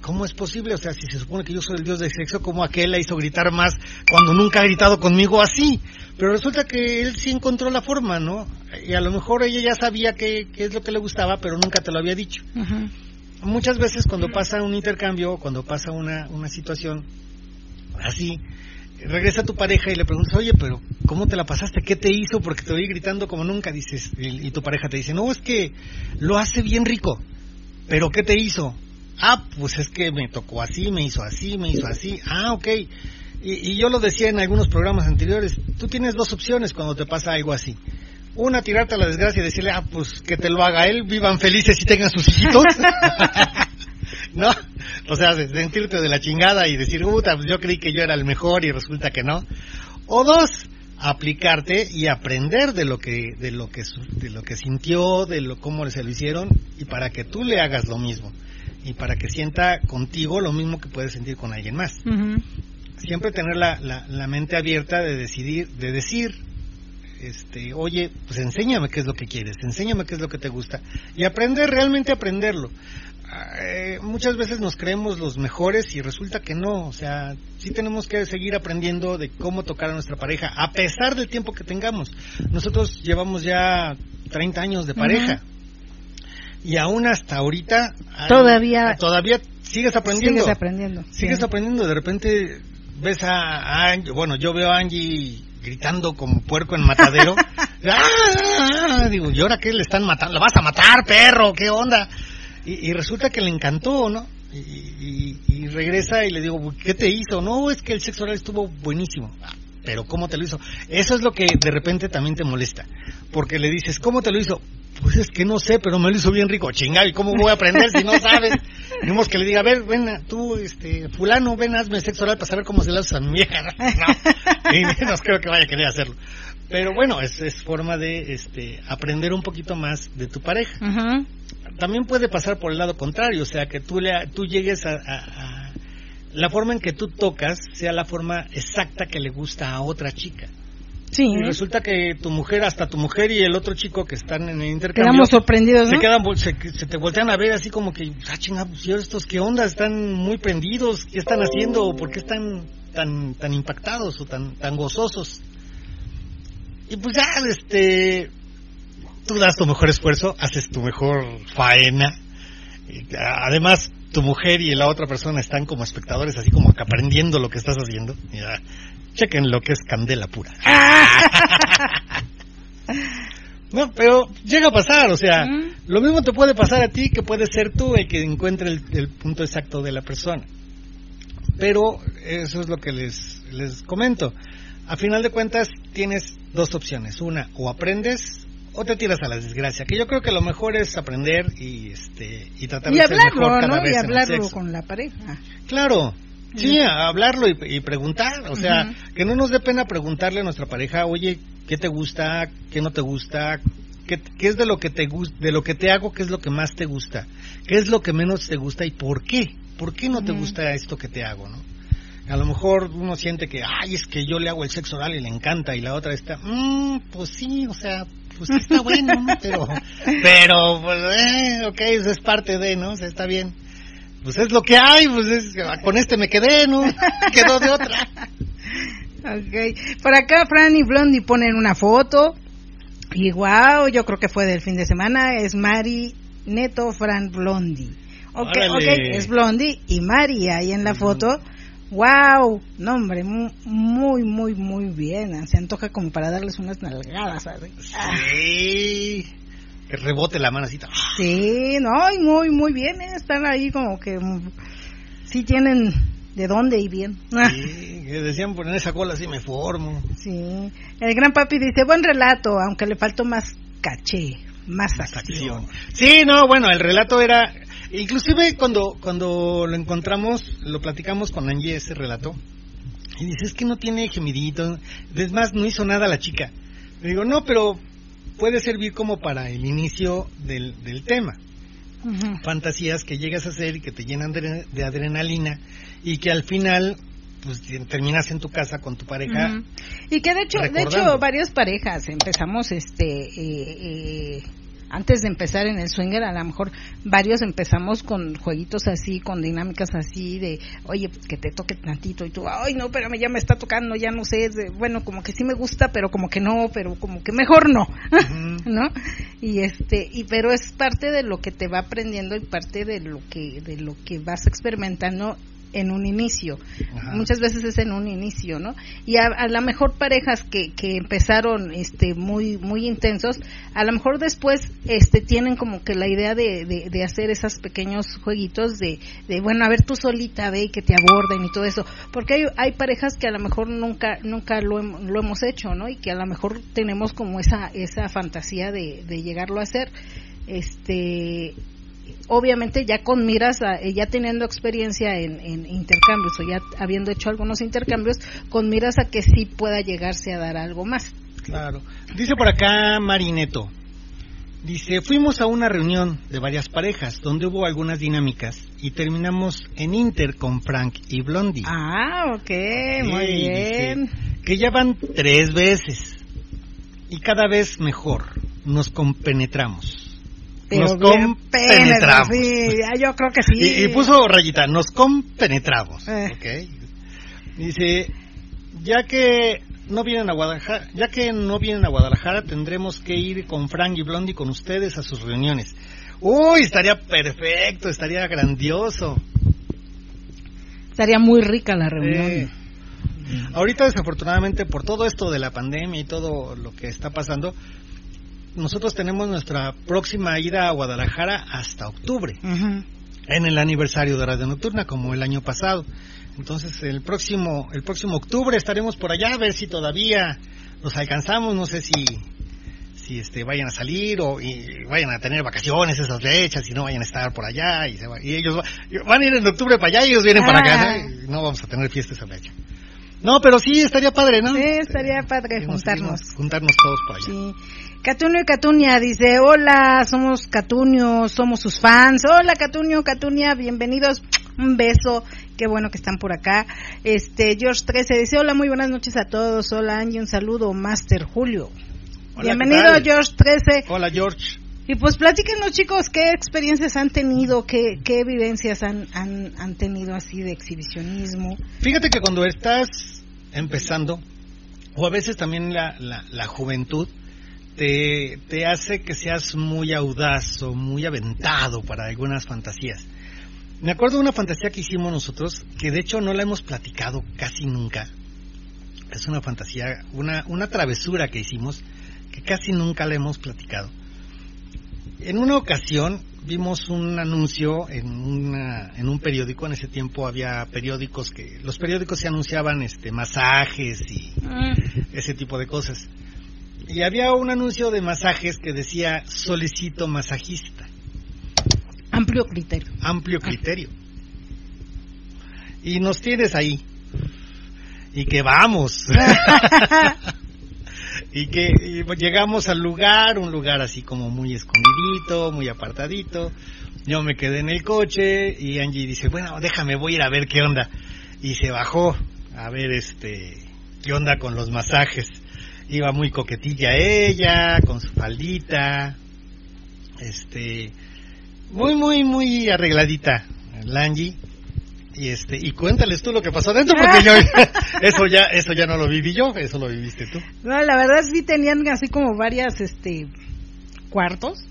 Speaker 3: ¿cómo es posible? O sea, si se supone que yo soy el dios del sexo, ¿cómo aquel la hizo gritar más cuando nunca ha gritado conmigo así? Pero resulta que él sí encontró la forma, ¿no? Y a lo mejor ella ya sabía qué, es lo que le gustaba, pero nunca te lo había dicho muchas veces cuando pasa un intercambio, cuando pasa una, una situación así, regresa tu pareja y le preguntas, oye, pero ¿cómo te la pasaste? ¿Qué te hizo? Porque te oí gritando como nunca, dices, y, tu pareja te dice, no, es que lo hace bien rico, pero ¿qué te hizo? Ah, pues es que me tocó así, me hizo así, me hizo así, ah, ok. Y, yo lo decía en algunos programas anteriores, tú tienes dos opciones cuando te pasa algo así una, tirarte a la desgracia y decirle, ah, pues que te lo haga él, vivan felices y tengan sus hijitos. ¿No? O sea, sentirte de la chingada y decir, puta, pues yo creí que yo era el mejor y resulta que no. O dos, aplicarte y aprender de lo que de lo que de lo que sintió, de lo cómo se lo hicieron y para que tú le hagas lo mismo y para que sienta contigo lo mismo que puedes sentir con alguien más. Siempre tener la, la, la, mente abierta de decidir, de decir este, oye, pues enséñame qué es lo que quieres, enséñame qué es lo que te gusta y aprender, realmente aprenderlo. Eh, muchas veces nos creemos los mejores y resulta que no, o sea, sí tenemos que seguir aprendiendo de cómo tocar a nuestra pareja, a pesar del tiempo que tengamos. Nosotros llevamos ya 30 años de pareja. Y aún hasta ahorita
Speaker 2: todavía
Speaker 3: todavía sigues aprendiendo.
Speaker 2: Sigues aprendiendo.
Speaker 3: Sigues aprendiendo, de repente ves a, Angie, bueno, yo veo a Angie gritando como puerco en matadero. ¡Ah! Digo, ¿y ahora qué le están matando? ¿Lo vas a matar, perro? ¿Qué onda? Y, resulta que le encantó, ¿no? Y, regresa y le digo, ¿qué te hizo? No, es que el sexo oral estuvo buenísimo. Ah, pero ¿cómo te lo hizo? Eso es lo que de repente también te molesta. Porque le dices, ¿cómo te lo hizo? Pues es que no sé, pero me lo hizo bien rico. Chingado, ¿y cómo voy a aprender si no sabes? Tenemos que le diga, a ver, ven, tú, este, fulano, ven, hazme sexo oral para saber cómo se lo hace a mi vieja. No, y menos creo que vaya a querer hacerlo. Pero bueno, es, es forma de este, aprender un poquito más de tu pareja. También puede pasar por el lado contrario, o sea, que tú, le, tú llegues a, a, La forma en que tú tocas sea la forma exacta que le gusta a otra chica.
Speaker 2: Sí.
Speaker 3: Y resulta que tu mujer, hasta tu mujer y el otro chico que están en el intercambio.
Speaker 2: Quedamos sorprendidos, ¿no?
Speaker 3: Se, quedan, se, se te voltean a ver así como que, ah, chingados, pues, estos qué onda? Están muy prendidos, ¿qué están haciendo? ¿Por qué están tan, tan impactados o tan, tan gozosos? Y pues ya, este, tú das tu mejor esfuerzo, haces tu mejor faena. Además, tu mujer y la otra persona están como espectadores, así como que aprendiendo lo que estás haciendo. Ya, chequen lo que es candela pura. no, pero llega a pasar, o sea, mm. lo mismo te puede pasar a ti que puede ser tú el que encuentre el, el, punto exacto de la persona. Pero eso es lo que les, les comento. A final de cuentas tienes dos opciones. Una, o aprendes o te tiras a la desgracia. Que yo creo que lo mejor es aprender y este y tratar
Speaker 2: y
Speaker 3: de
Speaker 2: hablarlo,
Speaker 3: ser mejor cada
Speaker 2: ¿no?
Speaker 3: vez
Speaker 2: Y hablarlo con la pareja.
Speaker 3: Claro. Sí, hablarlo y, y preguntar, o sea, que no nos dé pena preguntarle a nuestra pareja, oye, ¿qué te gusta? ¿Qué no te gusta? ¿Qué, qué es de lo que te gusta, de lo que te hago, qué es lo que más te gusta? ¿Qué es lo que menos te gusta y por qué? ¿Por qué no te gusta esto que te hago, no? A lo mejor uno siente que, ay, es que yo le hago el sexo oral y le encanta, y la otra está, mmm, pues sí, o sea, pues está bueno, ¿no? Pero, pero, pues, eh, ok, eso es parte de, ¿no? O sea, está bien. Pues es lo que hay, pues es, con este me quedé, ¿no? Quedó de otra.
Speaker 2: Ok. Por acá Fran y Blondie ponen una foto. Y wow, yo creo que fue del fin de semana. Es Mari Neto Fran Blondie. Ok,
Speaker 3: Órale.
Speaker 2: ok, es Blondie y Mari ahí en la foto. Wow, no hombre, mu- muy, muy, muy bien. Se antoja como para darles unas nalgadas. ¿sabes?
Speaker 3: Sí. Que rebote la así.
Speaker 2: Sí, no, y muy, muy bien. eh, Están ahí como que mm, sí tienen de dónde y bien.
Speaker 3: Sí, que decían poner esa cola así me formo.
Speaker 2: Sí, el gran papi dice, buen relato, aunque le faltó más caché, más
Speaker 3: Más
Speaker 2: acción.
Speaker 3: acción. Sí, no, bueno, el relato era, inclusive cuando cuando lo encontramos, lo platicamos con Angie ese relato, y dice, es que no tiene gemidito, es más, no hizo nada la chica. Le digo, no, pero puede servir como para el inicio del, del tema. Fantasías que llegas a hacer y que te llenan de, de adrenalina y que al final, pues terminas en tu casa con tu pareja.
Speaker 2: Y que de hecho, de hecho, varias parejas empezamos, este, eh, eh, antes de empezar en el swinger, a lo mejor varios empezamos con jueguitos así, con dinámicas así de, oye, pues, que te toque tantito y tú, ay, no, pero ya me está tocando, ya no sé, de- bueno, como que sí me gusta, pero como que no, pero como que mejor no. ¿no? Y este, y pero es parte de lo que te va aprendiendo y parte de lo que, de lo que vas experimentando en un inicio.
Speaker 3: Ajá.
Speaker 2: Muchas veces es en un inicio, ¿no? Y a, a lo mejor parejas que, que empezaron este muy muy intensos, a lo mejor después este tienen como que la idea de, de, de hacer esos pequeños jueguitos de, de bueno, a ver tú solita ve y que te aborden y todo eso, porque hay, hay parejas que a lo mejor nunca nunca lo, lo hemos hecho, ¿no? Y que a lo mejor tenemos como esa esa fantasía de, de llegarlo a hacer. Este obviamente ya con miras, a- eh, ya teniendo experiencia en, en intercambios o ya habiendo hecho algunos intercambios, con miras a que sí pueda llegarse a dar algo más.
Speaker 3: Claro. Dice por acá Marineto. Dice, fuimos a una reunión de varias parejas donde hubo algunas dinámicas y terminamos en Inter con Frank y Blondie.
Speaker 2: Ah, ok, muy bien.
Speaker 3: dice, que ya van tres veces y cada vez mejor nos compenetramos.
Speaker 2: Pero
Speaker 3: nos compenetramos.
Speaker 2: sí, ya yo creo que sí.
Speaker 3: Y, y puso rayita, nos compenetramos.
Speaker 2: Eh.
Speaker 3: ok. Dice, ya que no vienen a Guadalajara, ya que no vienen a Guadalajara, tendremos que ir con Frank y Blondie con ustedes a sus reuniones. Uy, estaría perfecto, estaría grandioso.
Speaker 2: Estaría muy rica la reunión.
Speaker 3: Eh, ahorita desafortunadamente por todo esto de la pandemia y todo lo que está pasando, nosotros tenemos nuestra próxima ida a Guadalajara hasta octubre. En el aniversario de Radio Nocturna como el año pasado. Entonces el próximo el próximo octubre estaremos por allá a ver si todavía nos alcanzamos, no sé si si este vayan a salir o y vayan a tener vacaciones esas fechas y no vayan a estar por allá y, se va- y ellos va- van a ir en octubre para allá y ellos vienen para acá,
Speaker 2: Ah.
Speaker 3: ¿no? Y no vamos a tener fiesta esa fecha. No, pero sí estaría padre, ¿no?
Speaker 2: Sí, estaría padre juntarnos.
Speaker 3: juntarnos todos por allá.
Speaker 2: Sí. Catunio y Catunia dice, hola, somos Catunio, somos sus fans. Hola Catunio, Catunia, bienvenidos. Un beso, qué bueno que están por acá. Este, George 13 dice, hola, muy buenas noches a todos. Hola Angie, un saludo, Master Julio.
Speaker 3: Hola,
Speaker 2: Bienvenido. George 13.
Speaker 3: Hola, George.
Speaker 2: Y pues platíquenos chicos, ¿qué experiencias han tenido? ¿Qué, qué vivencias han, han, han tenido así de exhibicionismo?
Speaker 3: Fíjate que cuando estás empezando, o a veces también la, la, la juventud, te, te hace que seas muy audaz o muy aventado para algunas fantasías. Me acuerdo de una fantasía que hicimos nosotros, que de hecho no la hemos platicado casi nunca. Es una fantasía, una, una travesura que hicimos, que casi nunca la hemos platicado. En una ocasión vimos un anuncio en, una, en un periódico, en ese tiempo había periódicos que, los periódicos se anunciaban este, masajes y ese tipo de cosas. Y había un anuncio de masajes que decía solicito masajista,
Speaker 2: Amplio criterio.
Speaker 3: amplio criterio. Y nos tienes ahí. Y que vamos. y que y llegamos al lugar, un lugar así como muy escondidito, muy apartadito. Yo me quedé en el coche y Angie dice, bueno, déjame, voy a ir a ver qué onda. Y se bajó a ver este qué onda con los masajes. Iba muy coquetilla ella, con su faldita, este, muy, muy, muy arregladita, la Angie. Y este, y cuéntales tú lo que pasó adentro, porque yo, eso ya, eso ya no lo viví yo, eso lo viviste tú.
Speaker 2: No, la verdad sí tenían así como varias, este, cuartos,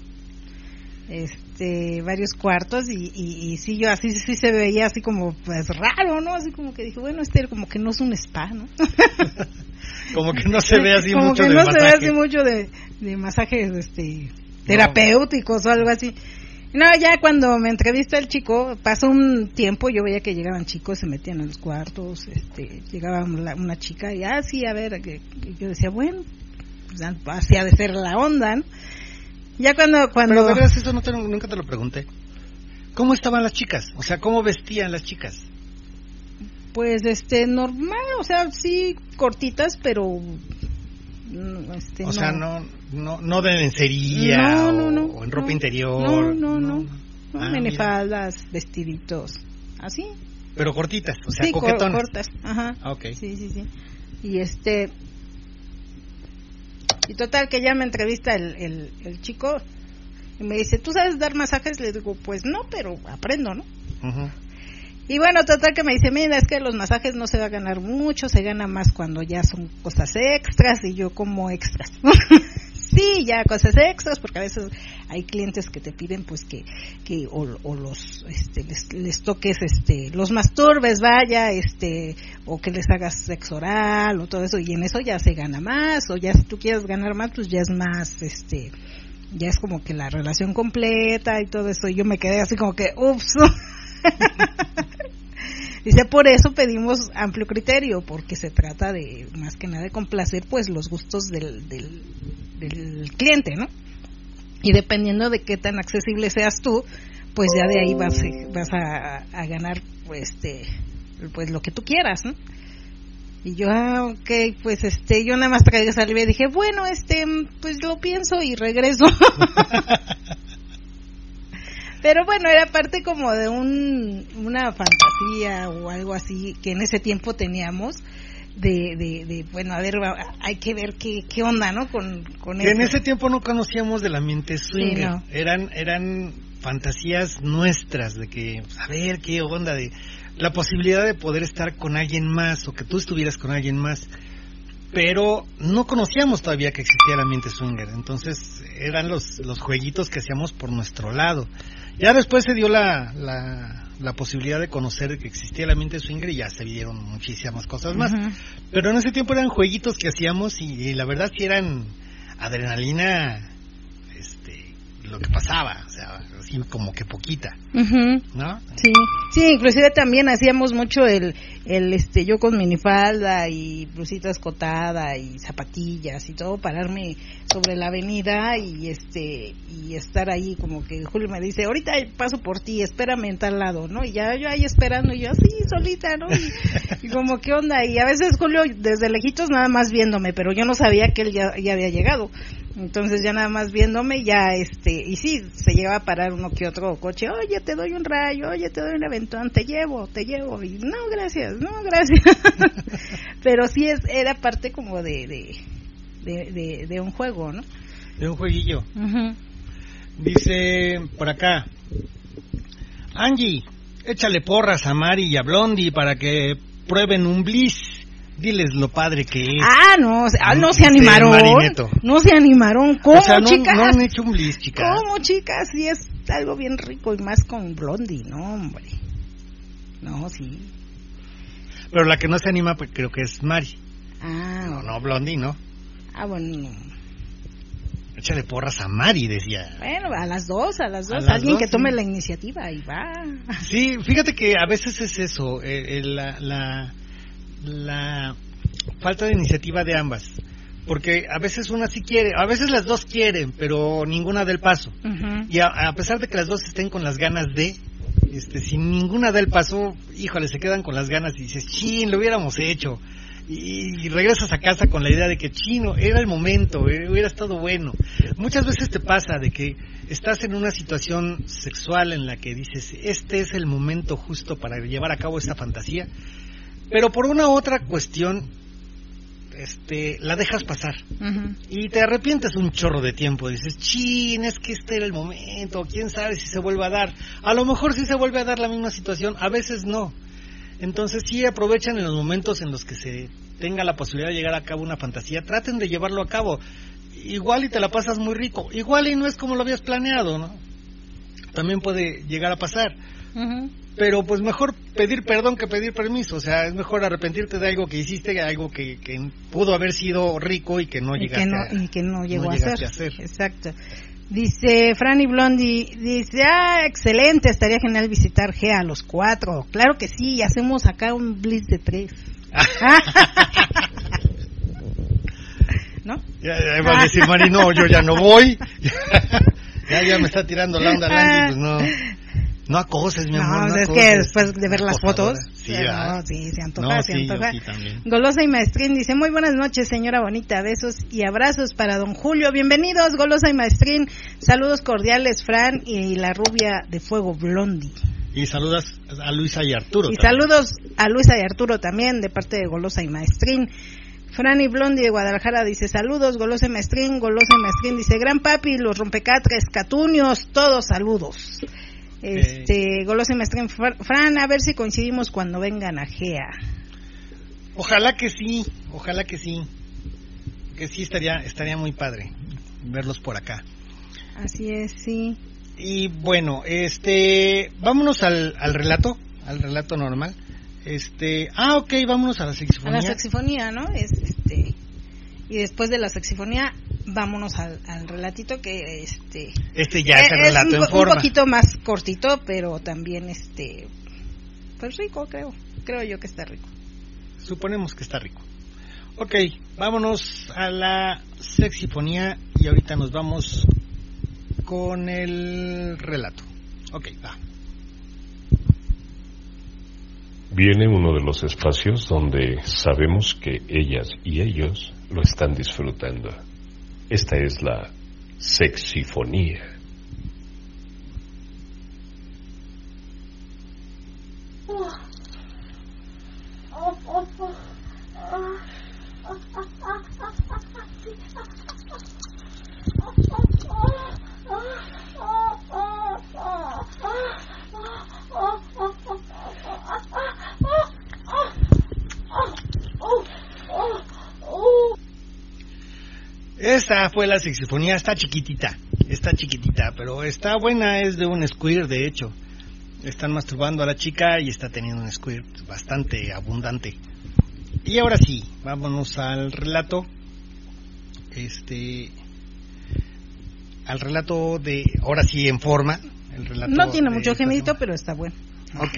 Speaker 2: este, varios cuartos y, y, y sí yo así sí se veía así como pues raro, ¿no? Así como que dije, bueno, este como que no es un spa, ¿no?
Speaker 3: Como que no se ve así
Speaker 2: como
Speaker 3: mucho
Speaker 2: que
Speaker 3: de
Speaker 2: no se ve
Speaker 3: masaje.
Speaker 2: así mucho de, de masajes, este, terapéuticos o algo así. No, ya cuando me entrevista el chico, pasó un tiempo, yo veía que llegaban chicos, se metían en los cuartos, este, llegaba una, una chica y, ah, sí, a ver, que, que yo decía, bueno, pues, así ha de ser la onda, ¿no? Ya cuando, cuando...
Speaker 3: Pero de veras, eso no te, nunca te lo pregunté. ¿Cómo estaban las chicas? O sea, ¿cómo vestían las chicas?
Speaker 2: Pues, este, normal, o sea, sí, cortitas, pero... mm, Este,
Speaker 3: O sea, no, no, no de lencería
Speaker 2: No,
Speaker 3: o,
Speaker 2: no, no,
Speaker 3: o en ropa interior.
Speaker 2: No, no, no. No,
Speaker 3: Ah,
Speaker 2: minifaldas, vestiditos, así.
Speaker 3: Pero cortitas, o sea,
Speaker 2: sí, cor-
Speaker 3: coquetonas.
Speaker 2: cortas, ajá.
Speaker 3: Ah, ok.
Speaker 2: Sí, sí, sí. Y este... Y total que ya me entrevista el, el, el chico y me dice, ¿tú sabes dar masajes? Le digo, pues no, pero aprendo, ¿no?
Speaker 3: Ujú.
Speaker 2: Y bueno, total que me dice, mira, es que los masajes no se va a ganar mucho, se gana más cuando ya son cosas extras y yo como extras. sí, ya cosas extras, porque a veces hay clientes que te piden pues que, que o, los, este, les, les toques, este, los masturbes, vaya, este, o que les hagas sexo oral o todo eso, y en eso ya se gana más, o ya si tú quieres ganar más, pues ya es más, este, ya es como que la relación completa y todo eso, y yo me quedé así como que, ups. Dice, por eso pedimos amplio criterio, porque se trata de, más que nada, de complacer pues los gustos del, del, cliente, ¿no? Y dependiendo de qué tan accesible seas tú, pues ya de ahí vas, vas a, a ganar pues, este, pues lo que tú quieras, ¿no? Y yo, ah, ok, pues este, yo nada más traía saliva y dije, bueno, este, pues lo pienso y regreso. Pero bueno, era parte como de un, una fantasía o algo así que en ese tiempo teníamos de, de, de bueno, a ver, hay que ver qué, qué onda, ¿no? Con,
Speaker 3: en ese tiempo no conocíamos del ambiente swinger.
Speaker 2: no.
Speaker 3: Eran, eran fantasías nuestras de que, pues, a ver, qué onda de la posibilidad de poder estar con alguien más o que tú estuvieras con alguien más. Pero no conocíamos todavía que existía el ambiente swinger. Entonces eran los, los jueguitos que hacíamos por nuestro lado. Ya después se dio la, la, la posibilidad de conocer que existía el ambiente swinger y ya se vieron muchísimas cosas más. Pero en ese tiempo eran jueguitos que hacíamos y, y la verdad sí eran adrenalina, este, lo que pasaba, o sea, así como que poquita,
Speaker 2: Ujú.
Speaker 3: ¿no?
Speaker 2: Sí, sí, inclusive también hacíamos mucho el, el este, yo con minifalda y blusita escotada y zapatillas y todo, pararme sobre la avenida y este, y estar ahí como que Julio me dice, ahorita paso por ti, espérame en tal lado, ¿no? Y ya yo ahí esperando y yo así solita, ¿no? Y, Y como, ¿qué onda? Y a veces Julio desde lejitos nada más viéndome, pero yo no sabía que él ya, ya había llegado. Entonces ya nada más viéndome, ya este, y sí, se llegaba a parar uno que otro coche, oye, te doy un rayo, oye, te doy un aventón, te llevo, te llevo. Y no, gracias, no, gracias. pero sí es, era parte como de, de, de, de, un juego, ¿no?
Speaker 3: De un jueguillo. Dice por acá, Angie, échale porras a Mari y a Blondie para que prueben un bliss. Diles lo padre que es.
Speaker 2: Ah, no, ah, no se animaron. No se animaron. ¿Cómo,
Speaker 3: no,
Speaker 2: chicas?
Speaker 3: No han hecho un bliss, chicas.
Speaker 2: ¿Cómo, chicas? Sí, es algo bien rico y más con Blondie, no, hombre. No, sí.
Speaker 3: Pero la que no se anima, pues creo que es Mari.
Speaker 2: Ah.
Speaker 3: No, no, Blondie, ¿no?
Speaker 2: Ah, bueno.
Speaker 3: Échale porras a Mari, decía.
Speaker 2: Bueno, a las dos, a las dos. Alguien que tome la iniciativa y va.
Speaker 3: Sí, fíjate que a veces es eso, eh, eh, la, la, falta de iniciativa de ambas. Porque a veces una sí quiere, a veces las dos quieren, pero ninguna del paso. Y a, pesar de que las dos estén con las ganas de, este, si ninguna del paso, híjole, se quedan con las ganas y dices, chin, lo hubiéramos hecho y, regresas a casa con la idea de que chino, era el momento, eh, hubiera estado bueno. Muchas veces te pasa de que estás en una situación sexual en la que dices, este es el momento justo para llevar a cabo esta fantasía, pero por una otra cuestión, este, la dejas pasar y te arrepientes un chorro de tiempo. Dices, chin, es que este era el momento, quién sabe si se vuelve a dar. A lo mejor sí se vuelve a dar la misma situación, a veces no. Entonces sí aprovechan en los momentos en los que se tenga la posibilidad de llegar a cabo una fantasía, traten de llevarlo a cabo. Igual y te la pasas muy rico, igual y no es como lo habías planeado, ¿no? También puede llegar a pasar. Pero pues mejor pedir perdón que pedir permiso, o sea, es mejor arrepentirte de algo que hiciste, algo que, pudo haber sido rico y que no llegaste
Speaker 2: a, y que no llegó a, hacer. Exacto. Dice Franny Blondie, dice, ah, excelente, estaría genial visitar G a los cuatro. Claro que sí, hacemos acá un blitz de tres. ¿No?
Speaker 3: Ya, ya va a decir Mari, no, yo ya no voy. ya, ya me está tirando la onda Landy, pues no. No acoses, mi amor.
Speaker 2: No, es que después de ver las fotos. Sí, no, sí, se antoja, se antoja. Golosa y Maestrín dice: Muy buenas noches, señora bonita. Besos y abrazos para don Julio. Bienvenidos, Golosa y Maestrín. Saludos cordiales, Fran y la rubia de fuego Blondie.
Speaker 3: Y saludas a Luisa y Arturo.
Speaker 2: Y saludos a Luisa y Arturo también, de parte de Golosa y Maestrín. Franny Blondi de Guadalajara dice saludos, Golosa y Maestrín, Golosa y Maestrín dice gran papi, los rompecatres, catunios, todos saludos. Este, Golosa y Maestrín, Fran, a ver si coincidimos cuando vengan a GEA.
Speaker 3: Ojalá que sí, ojalá que sí, que sí estaría, estaría muy padre verlos por acá.
Speaker 2: Así es, sí.
Speaker 3: Y bueno, este, vámonos al, al relato, al relato normal. Este, ah, ok, vámonos a la sexifonía.
Speaker 2: A la sexifonía, ¿no? este, y después de la sexifonía, vámonos al, al relatito que, este.
Speaker 3: Este ya es el eh, relato
Speaker 2: un,
Speaker 3: en forma.
Speaker 2: Un poquito más cortito, pero también, este, pues rico, creo. Creo yo que está rico.
Speaker 3: Suponemos que está rico. Ok, vámonos a la sexifonía y ahorita nos vamos con el relato. Ok, va.
Speaker 1: Viene uno de los espacios donde sabemos que ellas y ellos lo están disfrutando. Esta es la sexifonía.
Speaker 3: Esta fue la sexifonía, está chiquitita, está chiquitita, pero está buena, es de un squirt de hecho. Están masturbando a la chica y está teniendo un squirt bastante abundante. Y ahora sí, vámonos al relato. Este al relato de ahora sí en forma, el relato
Speaker 2: No tiene mucho gemito, pero está bueno.
Speaker 3: Ok,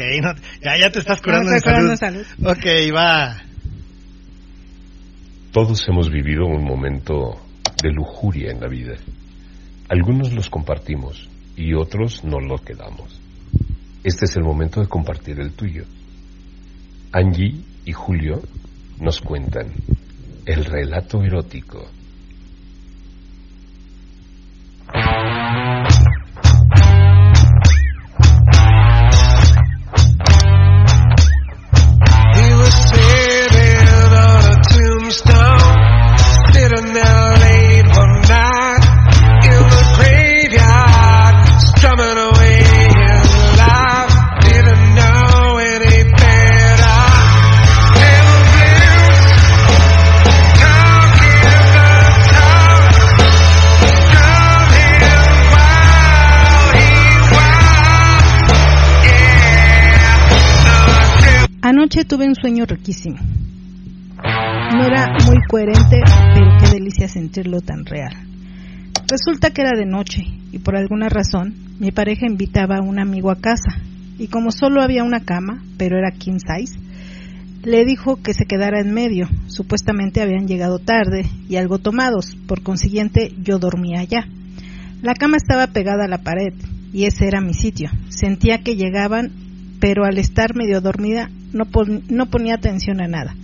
Speaker 3: ya, ya te estás curando, de, salud. salud. Ok, va.
Speaker 1: Todos hemos vivido un momento de lujuria en la vida. Algunos los compartimos y otros no los quedamos. Este es el momento de compartir el tuyo. Angie y Julio nos cuentan el relato erótico.
Speaker 2: Tuve un sueño riquísimo. No era muy coherente, pero qué delicia sentirlo tan real. Resulta que era de noche y por alguna razón mi pareja invitaba a un amigo a casa y como solo había una cama, pero era king size, le dijo que se quedara en medio. Supuestamente habían llegado tarde y algo tomados, por consiguiente yo dormía allá. La cama estaba pegada a la pared y ese era mi sitio. Sentía que llegaban, pero al estar medio dormida no, no ponía atención a nada.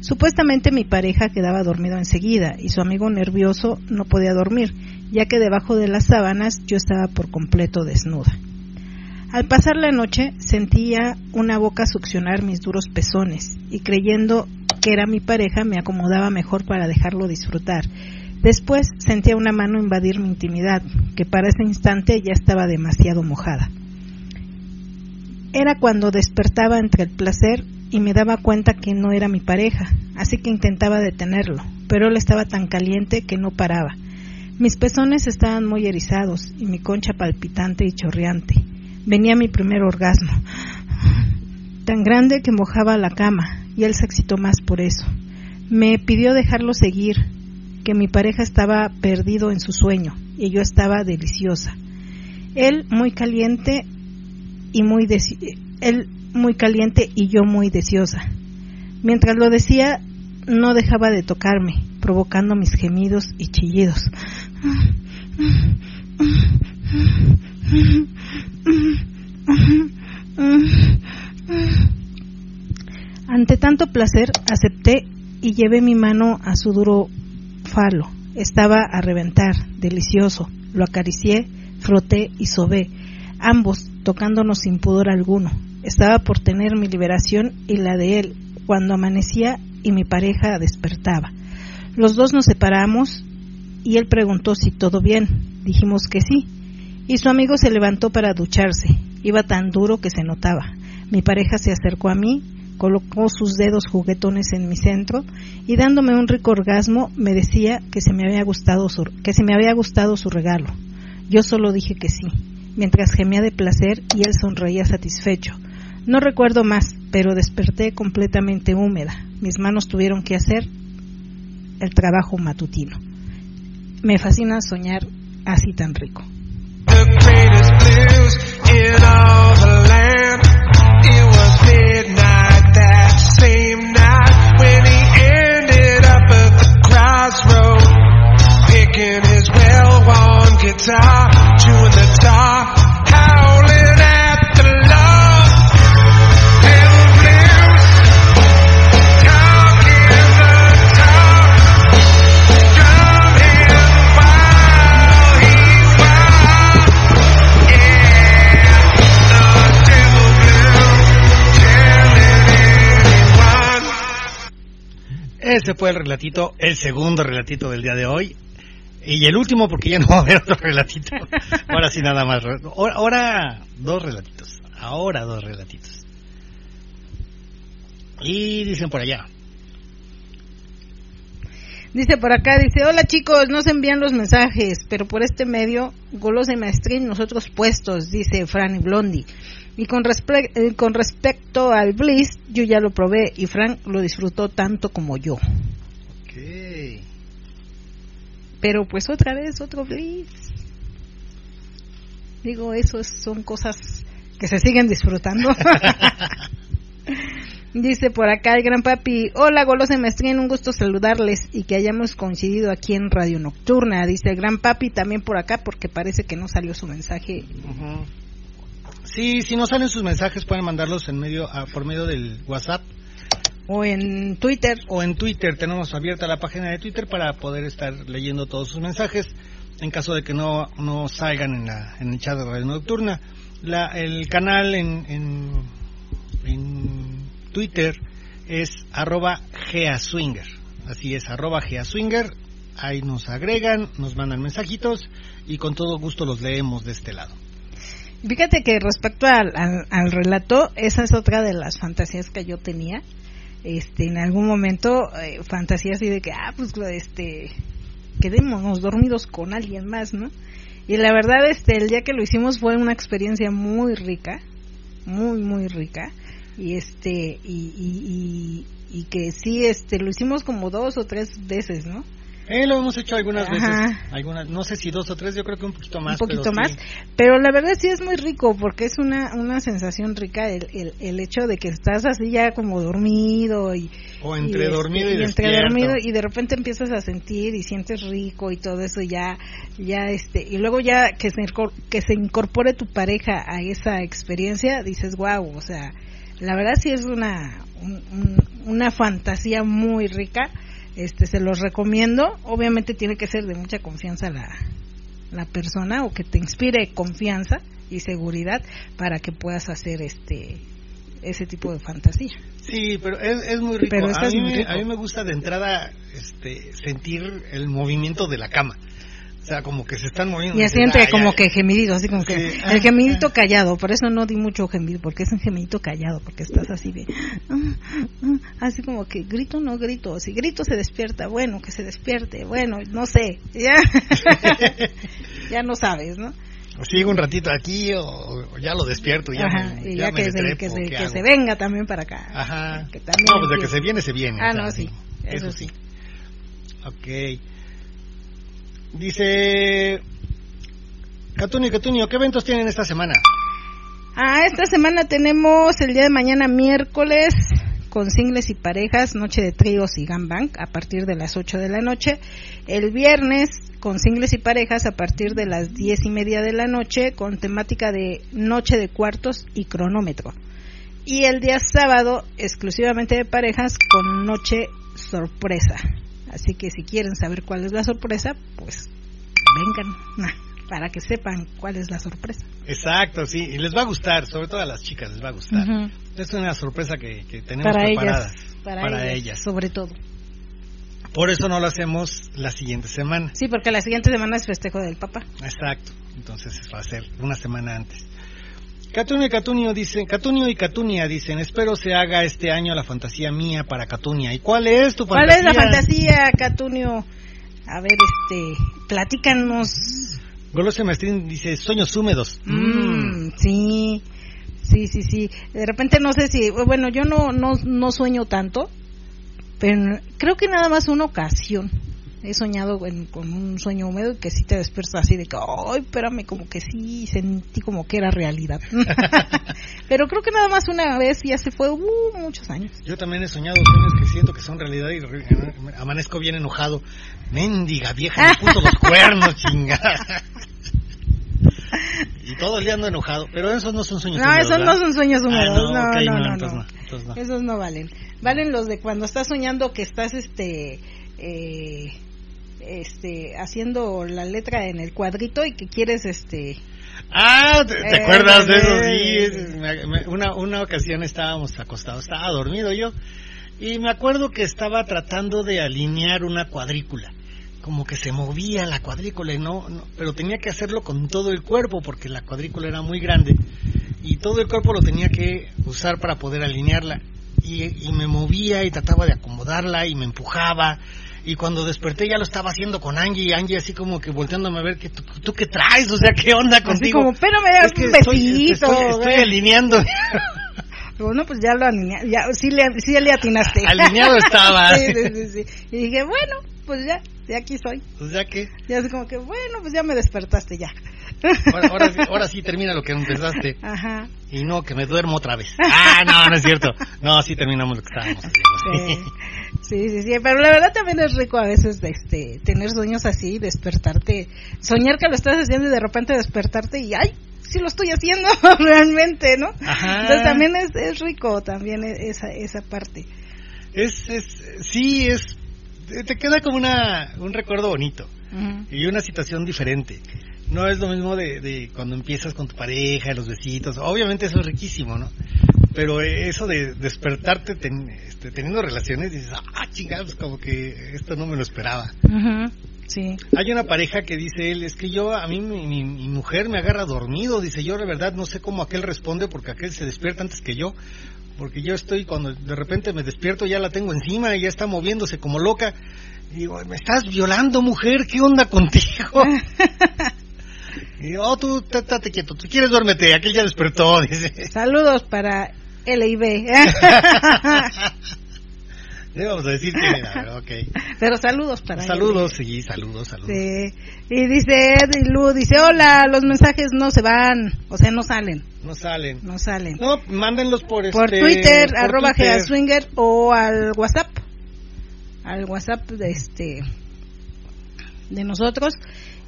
Speaker 2: Supuestamente mi pareja quedaba dormido enseguida y su amigo nervioso no podía dormir, ya que debajo de las sábanas yo estaba por completo desnuda. Al pasar la noche sentía una boca succionar mis duros pezones y creyendo que era mi pareja me acomodaba mejor para dejarlo disfrutar. Después sentía una mano invadir mi intimidad, que para ese instante ya estaba demasiado mojada. Era cuando despertaba entre el placer y me daba cuenta que no era mi pareja, así que intentaba detenerlo, pero él estaba tan caliente que no paraba. Mis pezones estaban muy erizados y mi concha palpitante y chorreante. Venía mi primer orgasmo, tan grande que mojaba la cama, y él se excitó más por eso. Me pidió dejarlo seguir, que mi pareja estaba perdido en su sueño y yo estaba deliciosa. Él muy caliente y muy él muy caliente y yo muy deseosa. Mientras lo decía, no dejaba de tocarme, provocando mis gemidos y chillidos. Ante tanto placer, acepté y llevé mi mano a su duro falo. Estaba a reventar, delicioso. Lo acaricié, froté y sobé, ambos tocándonos sin pudor alguno. Estaba por tener mi liberación y la de él cuando amanecía y mi pareja despertaba. Los dos nos separamos y él preguntó si todo bien. Dijimos que sí. Y su amigo se levantó para ducharse. Iba tan duro que se notaba. Mi pareja se acercó a mí, colocó sus dedos juguetones en mi centro y dándome un rico orgasmo me decía que se me había gustado su, que se me había gustado su regalo. Yo solo dije que sí mientras gemía de placer y él sonreía satisfecho. No recuerdo más, pero desperté completamente húmeda. Mis manos tuvieron que hacer el trabajo matutino. Me fascina soñar así tan rico.
Speaker 3: Ese fue el relatito, el segundo relatito del día de hoy. Y el último porque ya no va a haber otro relatito. Ahora sí nada más. Ahora dos relatitos. Ahora dos relatitos. Y dicen por allá.
Speaker 2: Dice por acá, dice, hola chicos, no se envían los mensajes, pero por este medio, Golos de Maestrín, nosotros puestos, dice Fran y Blondie. Y con, eh, con respecto al Bliss, yo ya lo probé y Frank lo disfrutó tanto como yo. Pero pues otra vez, otro Bliss. Digo, eso son cosas que se siguen disfrutando. Dice por acá el gran papi, hola Golos de Maestría, un gusto saludarles y que hayamos coincidido aquí en Radio Nocturna. Dice el gran papi también por acá porque parece que no salió su mensaje.
Speaker 3: Sí, si no salen sus mensajes pueden mandarlos en medio, por medio del WhatsApp
Speaker 2: O en Twitter.
Speaker 3: O en Twitter, tenemos abierta la página de Twitter para poder estar leyendo todos sus mensajes en caso de que no, no salgan en, la, en el chat de Radio Nocturna. La, el canal en, en, en Twitter es arroba geaswinger. Así es, arroba geaswinger. Ahí nos agregan, nos mandan mensajitos y con todo gusto los leemos de este lado.
Speaker 2: Fíjate que respecto al, al, relato, esa es otra de las fantasías que yo tenía. Este, en algún momento, eh, fantasías así de que, ah, pues, este, quedémonos dormidos con alguien más, ¿no? Y la verdad, este, el día que lo hicimos fue una experiencia muy rica, muy, muy rica. Y este, y, y, y, y que sí, este, lo hicimos como dos o tres veces, ¿no?
Speaker 3: Eh, lo hemos hecho algunas veces, algunas, no sé si dos o tres, yo creo que un poquito más.
Speaker 2: Un poquito más, pero la verdad sí es muy rico porque es una, una sensación rica el, el, el hecho de que estás así ya como dormido y...
Speaker 3: O entre dormido y, y
Speaker 2: entre dormido y de repente empiezas a sentir y sientes rico y todo eso ya, ya este, y luego ya que se, que se incorpore tu pareja a esa experiencia, dices wow, o sea, la verdad sí es una, una fantasía muy rica este se los recomiendo. Obviamente tiene que ser de mucha confianza la, la persona o que te inspire confianza y seguridad para que puedas hacer este ese tipo de fantasía.
Speaker 3: Sí pero es, es muy rico, pero a, mí, a mí me gusta de entrada este sentir el movimiento de la cama o sea, como que se están moviendo.
Speaker 2: Y así entre como que gemidito, así como que el gemidito callado, por eso no di mucho gemido, porque es un gemidito callado, porque estás así de, así como que grito, no grito, si grito se despierta, bueno, que se despierte, bueno, no sé, ya, ya no sabes, ¿no?
Speaker 3: O sigo un ratito aquí o, ya lo despierto ya
Speaker 2: y ya, que, se, que, se, venga también para acá.
Speaker 3: Ajá. no, pues de que se viene, se viene.
Speaker 2: Ah, no, sí, eso, sí.
Speaker 3: Ok. Dice Catunio, Catunio, ¿qué eventos tienen esta semana?
Speaker 2: Ah, esta semana tenemos el día de mañana miércoles con singles y parejas, noche de tríos y gangbang a partir de las 8 de la noche. El viernes con singles y parejas a partir de las 10 y media de la noche con temática de noche de cuartos y cronómetro. Y el día sábado exclusivamente de parejas con noche sorpresa. Así que si quieren saber cuál es la sorpresa, pues vengan para que sepan cuál es la sorpresa.
Speaker 3: Exacto, sí, y les va a gustar, sobre todo a las chicas les va a gustar. Es una sorpresa que, tenemos
Speaker 2: para
Speaker 3: preparada
Speaker 2: ellas, para, ellas, sobre todo.
Speaker 3: Por eso no lo hacemos la siguiente semana.
Speaker 2: Sí, porque la siguiente semana es festejo del papá.
Speaker 3: Exacto, entonces va a ser una semana antes. Catunio y Catunio dicen, Catunio y Catunia dicen, espero se haga este año la fantasía mía para Catunia. ¿Y cuál es tu fantasía?
Speaker 2: ¿Cuál es la fantasía, Catunio? A ver, este, platícanos.
Speaker 3: Golose Maestrín dice, sueños húmedos.
Speaker 2: Mm, sí, sí, sí, sí. De repente no sé si, bueno, yo no, no, no sueño tanto, pero creo que nada más una ocasión he soñado con un sueño húmedo y que sí te despiertas así de que, ay, espérame, como que sí sentí como que era realidad. Pero creo que nada más una vez ya se fue, uh, muchos años.
Speaker 3: Yo también he soñado sueños que siento que son realidad y amanezco bien enojado. Mendiga vieja, me puso los cuernos, chingada. y todo el día ando enojado, pero esos no son sueños
Speaker 2: no,
Speaker 3: húmedos.
Speaker 2: No, esos no son sueños
Speaker 3: ah,
Speaker 2: húmedos. no,
Speaker 3: no,
Speaker 2: no, no, Esos no valen. Valen los de cuando estás soñando que estás, este, eh, este, haciendo la letra en el cuadrito y que quieres, este...
Speaker 3: Ah, ¿te, eh, acuerdas de eso? Sí, una, una ocasión estábamos acostados, estaba dormido yo, y me acuerdo que estaba tratando de alinear una cuadrícula como que se movía la cuadrícula y no, pero tenía que hacerlo con todo el cuerpo porque la cuadrícula era muy grande y todo el cuerpo lo tenía que usar para poder alinearla y, y me movía y trataba de acomodarla y me empujaba y cuando desperté ya lo estaba haciendo con Angie y Angie así como que volteándome a ver que tú, qué traes, o sea, qué onda contigo. Así
Speaker 2: como, pero me das un besito.
Speaker 3: Estoy, estoy, alineando.
Speaker 2: Bueno, pues ya lo alineé, ya, sí le, sí le atinaste.
Speaker 3: Alineado estaba.
Speaker 2: sí, sí, sí, Y dije, bueno, pues ya, ya aquí soy.
Speaker 3: Pues ya que.
Speaker 2: Ya así como que, bueno, pues ya me despertaste ya.
Speaker 3: Ahora, ahora, sí, ahora sí termina lo que empezaste.
Speaker 2: Ajá.
Speaker 3: Y no, que me duermo otra vez. Ah, no, no es cierto. No, sí terminamos lo que estábamos haciendo.
Speaker 2: Sí, sí, sí, pero la verdad también es rico a veces este, tener sueños así, despertarte, soñar que lo estás haciendo y de repente despertarte y ¡ay! Sí lo estoy haciendo realmente, ¿no?
Speaker 3: Ajá.
Speaker 2: Entonces también es, es rico también e, esa, esa parte.
Speaker 3: Es, es, sí, es, te queda como una, un recuerdo bonito y una situación diferente. No es lo mismo de, de cuando empiezas con tu pareja, los besitos. Obviamente eso es riquísimo, ¿no? Pero eso de despertarte ten- este, teniendo relaciones, dices, ah, chingados, como que esto no me lo esperaba.
Speaker 2: Ujú. Sí.
Speaker 3: Hay una pareja que dice él, es que yo, a mí mi, mi- mi mujer me agarra dormido, dice yo, de verdad no sé cómo aquel responde porque aquel se despierta antes que yo, porque yo estoy, cuando de repente me despierto ya la tengo encima y ya está moviéndose como loca. Y digo, me estás violando mujer, ¿qué onda contigo? y digo, oh, tú, estate quieto, tú quieres duérmete, aquel ya despertó, dice.
Speaker 2: Saludos para LIB.
Speaker 3: Le vamos a decir quién era, ok.
Speaker 2: Pero saludos para
Speaker 3: Saludos, sí, saludos, saludos.
Speaker 2: Sí. Y dice Eddie Lu, dice, hola, los mensajes no se van, o sea, no salen,
Speaker 3: No salen.
Speaker 2: no salen.
Speaker 3: No, mándenlos por
Speaker 2: por
Speaker 3: este,
Speaker 2: Twitter,
Speaker 3: por
Speaker 2: arroba
Speaker 3: Twitter.
Speaker 2: Geaswinger o al WhatsApp, al WhatsApp de este, de nosotros.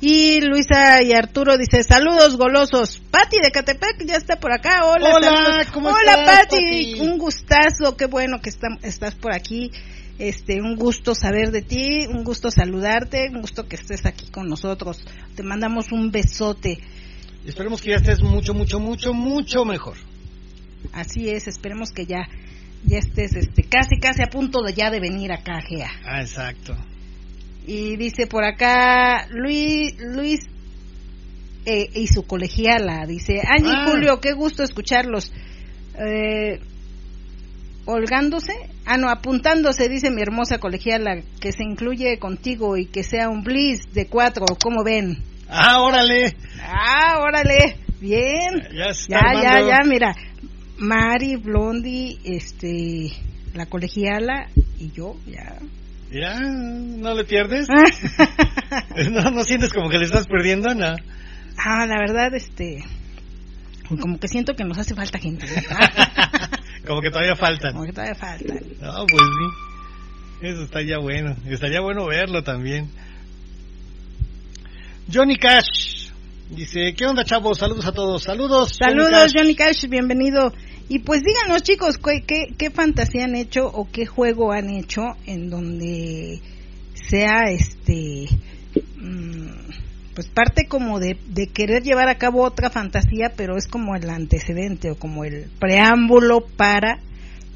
Speaker 2: Y Luisa y Arturo dice, saludos golosos. Pati de Catepec ya está por acá. Hola,
Speaker 3: Hola,
Speaker 2: saludos.
Speaker 3: ¿cómo
Speaker 2: Hola
Speaker 3: estás,
Speaker 2: Pati,
Speaker 3: Pati?
Speaker 2: un gustazo, qué bueno que está- estás por aquí. Este, un gusto saber de ti, un gusto saludarte, un gusto que estés aquí con nosotros. Te mandamos un besote.
Speaker 3: Esperemos que ya estés mucho, mucho, mucho, mucho mejor.
Speaker 2: Así es, esperemos que ya ya estés este casi casi a punto de ya de venir acá, Gea.
Speaker 3: Ah, exacto.
Speaker 2: Y dice por acá Luis Luis eh, y su colegiala, dice, Angie
Speaker 3: Ah.
Speaker 2: Julio, qué gusto escucharlos. Eh, holgándose, ah no, apuntándose, dice mi hermosa colegiala, que se incluye contigo y que sea un bliss de cuatro, ¿cómo ven?
Speaker 3: Ah, órale.
Speaker 2: Ah, órale, bien.
Speaker 3: Ya
Speaker 2: Ya, ya, ya, mira. Mari, Blondie, este, la colegiala y yo, ya.
Speaker 3: Ya, no le pierdes. no, no sientes como que le estás perdiendo, no.
Speaker 2: ah, la verdad, este, como que siento que nos hace falta gente.
Speaker 3: como que todavía faltan.
Speaker 2: como que todavía falta.
Speaker 3: No, pues sí. Eso está ya bueno. Estaría bueno verlo también. Johnny Cash dice, ¿qué onda chavos? Saludos a todos. Saludos.
Speaker 2: Saludos,
Speaker 3: Cash.
Speaker 2: Johnny Cash, bienvenido. Y pues díganos, chicos, ¿qué, qué, qué fantasía han hecho o qué juego han hecho en donde sea este. mm, pues parte como de, de querer llevar a cabo otra fantasía, pero es como el antecedente o como el preámbulo para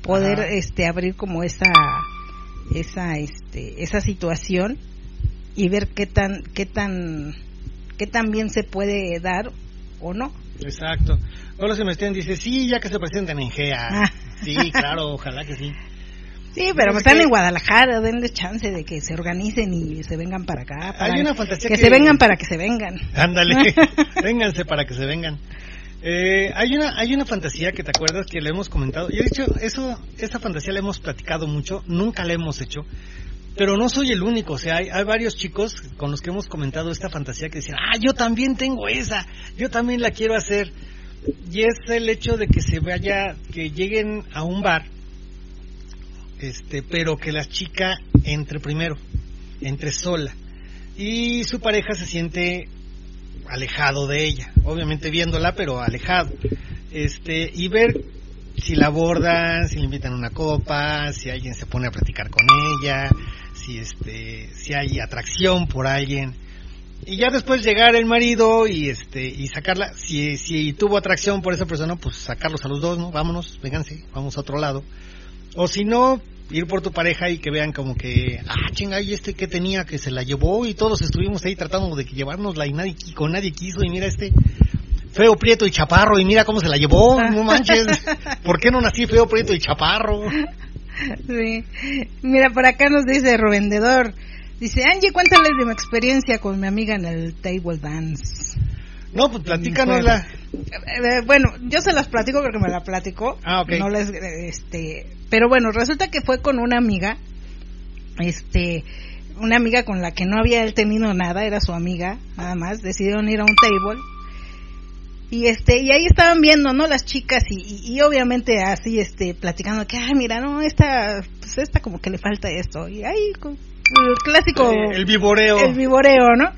Speaker 2: poder
Speaker 3: Ajá.
Speaker 2: este abrir como esa esa este esa situación y ver qué tan qué tan qué tan bien se puede dar o no.
Speaker 3: Exacto. Hola Sebastián dice, sí, ya que se presenten en GEA. Sí, claro, ojalá que sí.
Speaker 2: Sí, pero
Speaker 3: Es
Speaker 2: están
Speaker 3: que-
Speaker 2: en Guadalajara, denle chance de que se organicen y se vengan para acá. para-
Speaker 3: Hay una fantasía
Speaker 2: que,
Speaker 3: que-
Speaker 2: se vengan para que se vengan.
Speaker 3: Ándale, vénganse para que se vengan. Eh, hay una hay una fantasía que te acuerdas que le hemos comentado. Y de hecho, eso esa fantasía la hemos platicado mucho, nunca la hemos hecho. Pero no soy el único, o sea, hay, hay varios chicos con los que hemos comentado esta fantasía que dicen, ah, yo también tengo esa, yo también la quiero hacer. Y es el hecho de que se vaya, que lleguen a un bar, este, pero que la chica entre primero, entre sola. Y su pareja se siente alejado de ella, obviamente viéndola, pero alejado. Este, y ver si la abordan, si le invitan una copa, si alguien se pone a platicar con ella, si este, si hay atracción por alguien. Y ya después llegar el marido y este y sacarla, si si tuvo atracción por esa persona, pues sacarlos a los dos, ¿no? Vámonos, vénganse, vamos a otro lado. O si no, ir por tu pareja y que vean como que, ah, chinga, y este que tenía que se la llevó y todos estuvimos ahí tratando de llevárnosla y nadie, con nadie quiso y mira este feo, prieto y chaparro y mira cómo se la llevó, no manches, ¿por qué no nací feo, prieto y chaparro?
Speaker 2: Sí. Mira, por acá nos dice Revendedor. Dice, Angie, cuéntales de mi experiencia con mi amiga en el table dance.
Speaker 3: No, pues platícanosla.
Speaker 2: Eh, bueno, yo se las platico porque me la platicó.
Speaker 3: Ah, ok.
Speaker 2: No les, este, pero bueno, resulta que fue con una amiga, este, una amiga con la que no había él tenido nada, era su amiga, nada más. Decidieron ir a un table y este y ahí estaban viendo no las chicas y, y- y obviamente así este platicando que ay mira no esta pues esta como que le falta esto y ahí el clásico
Speaker 3: el viboreo.
Speaker 2: el viboreo no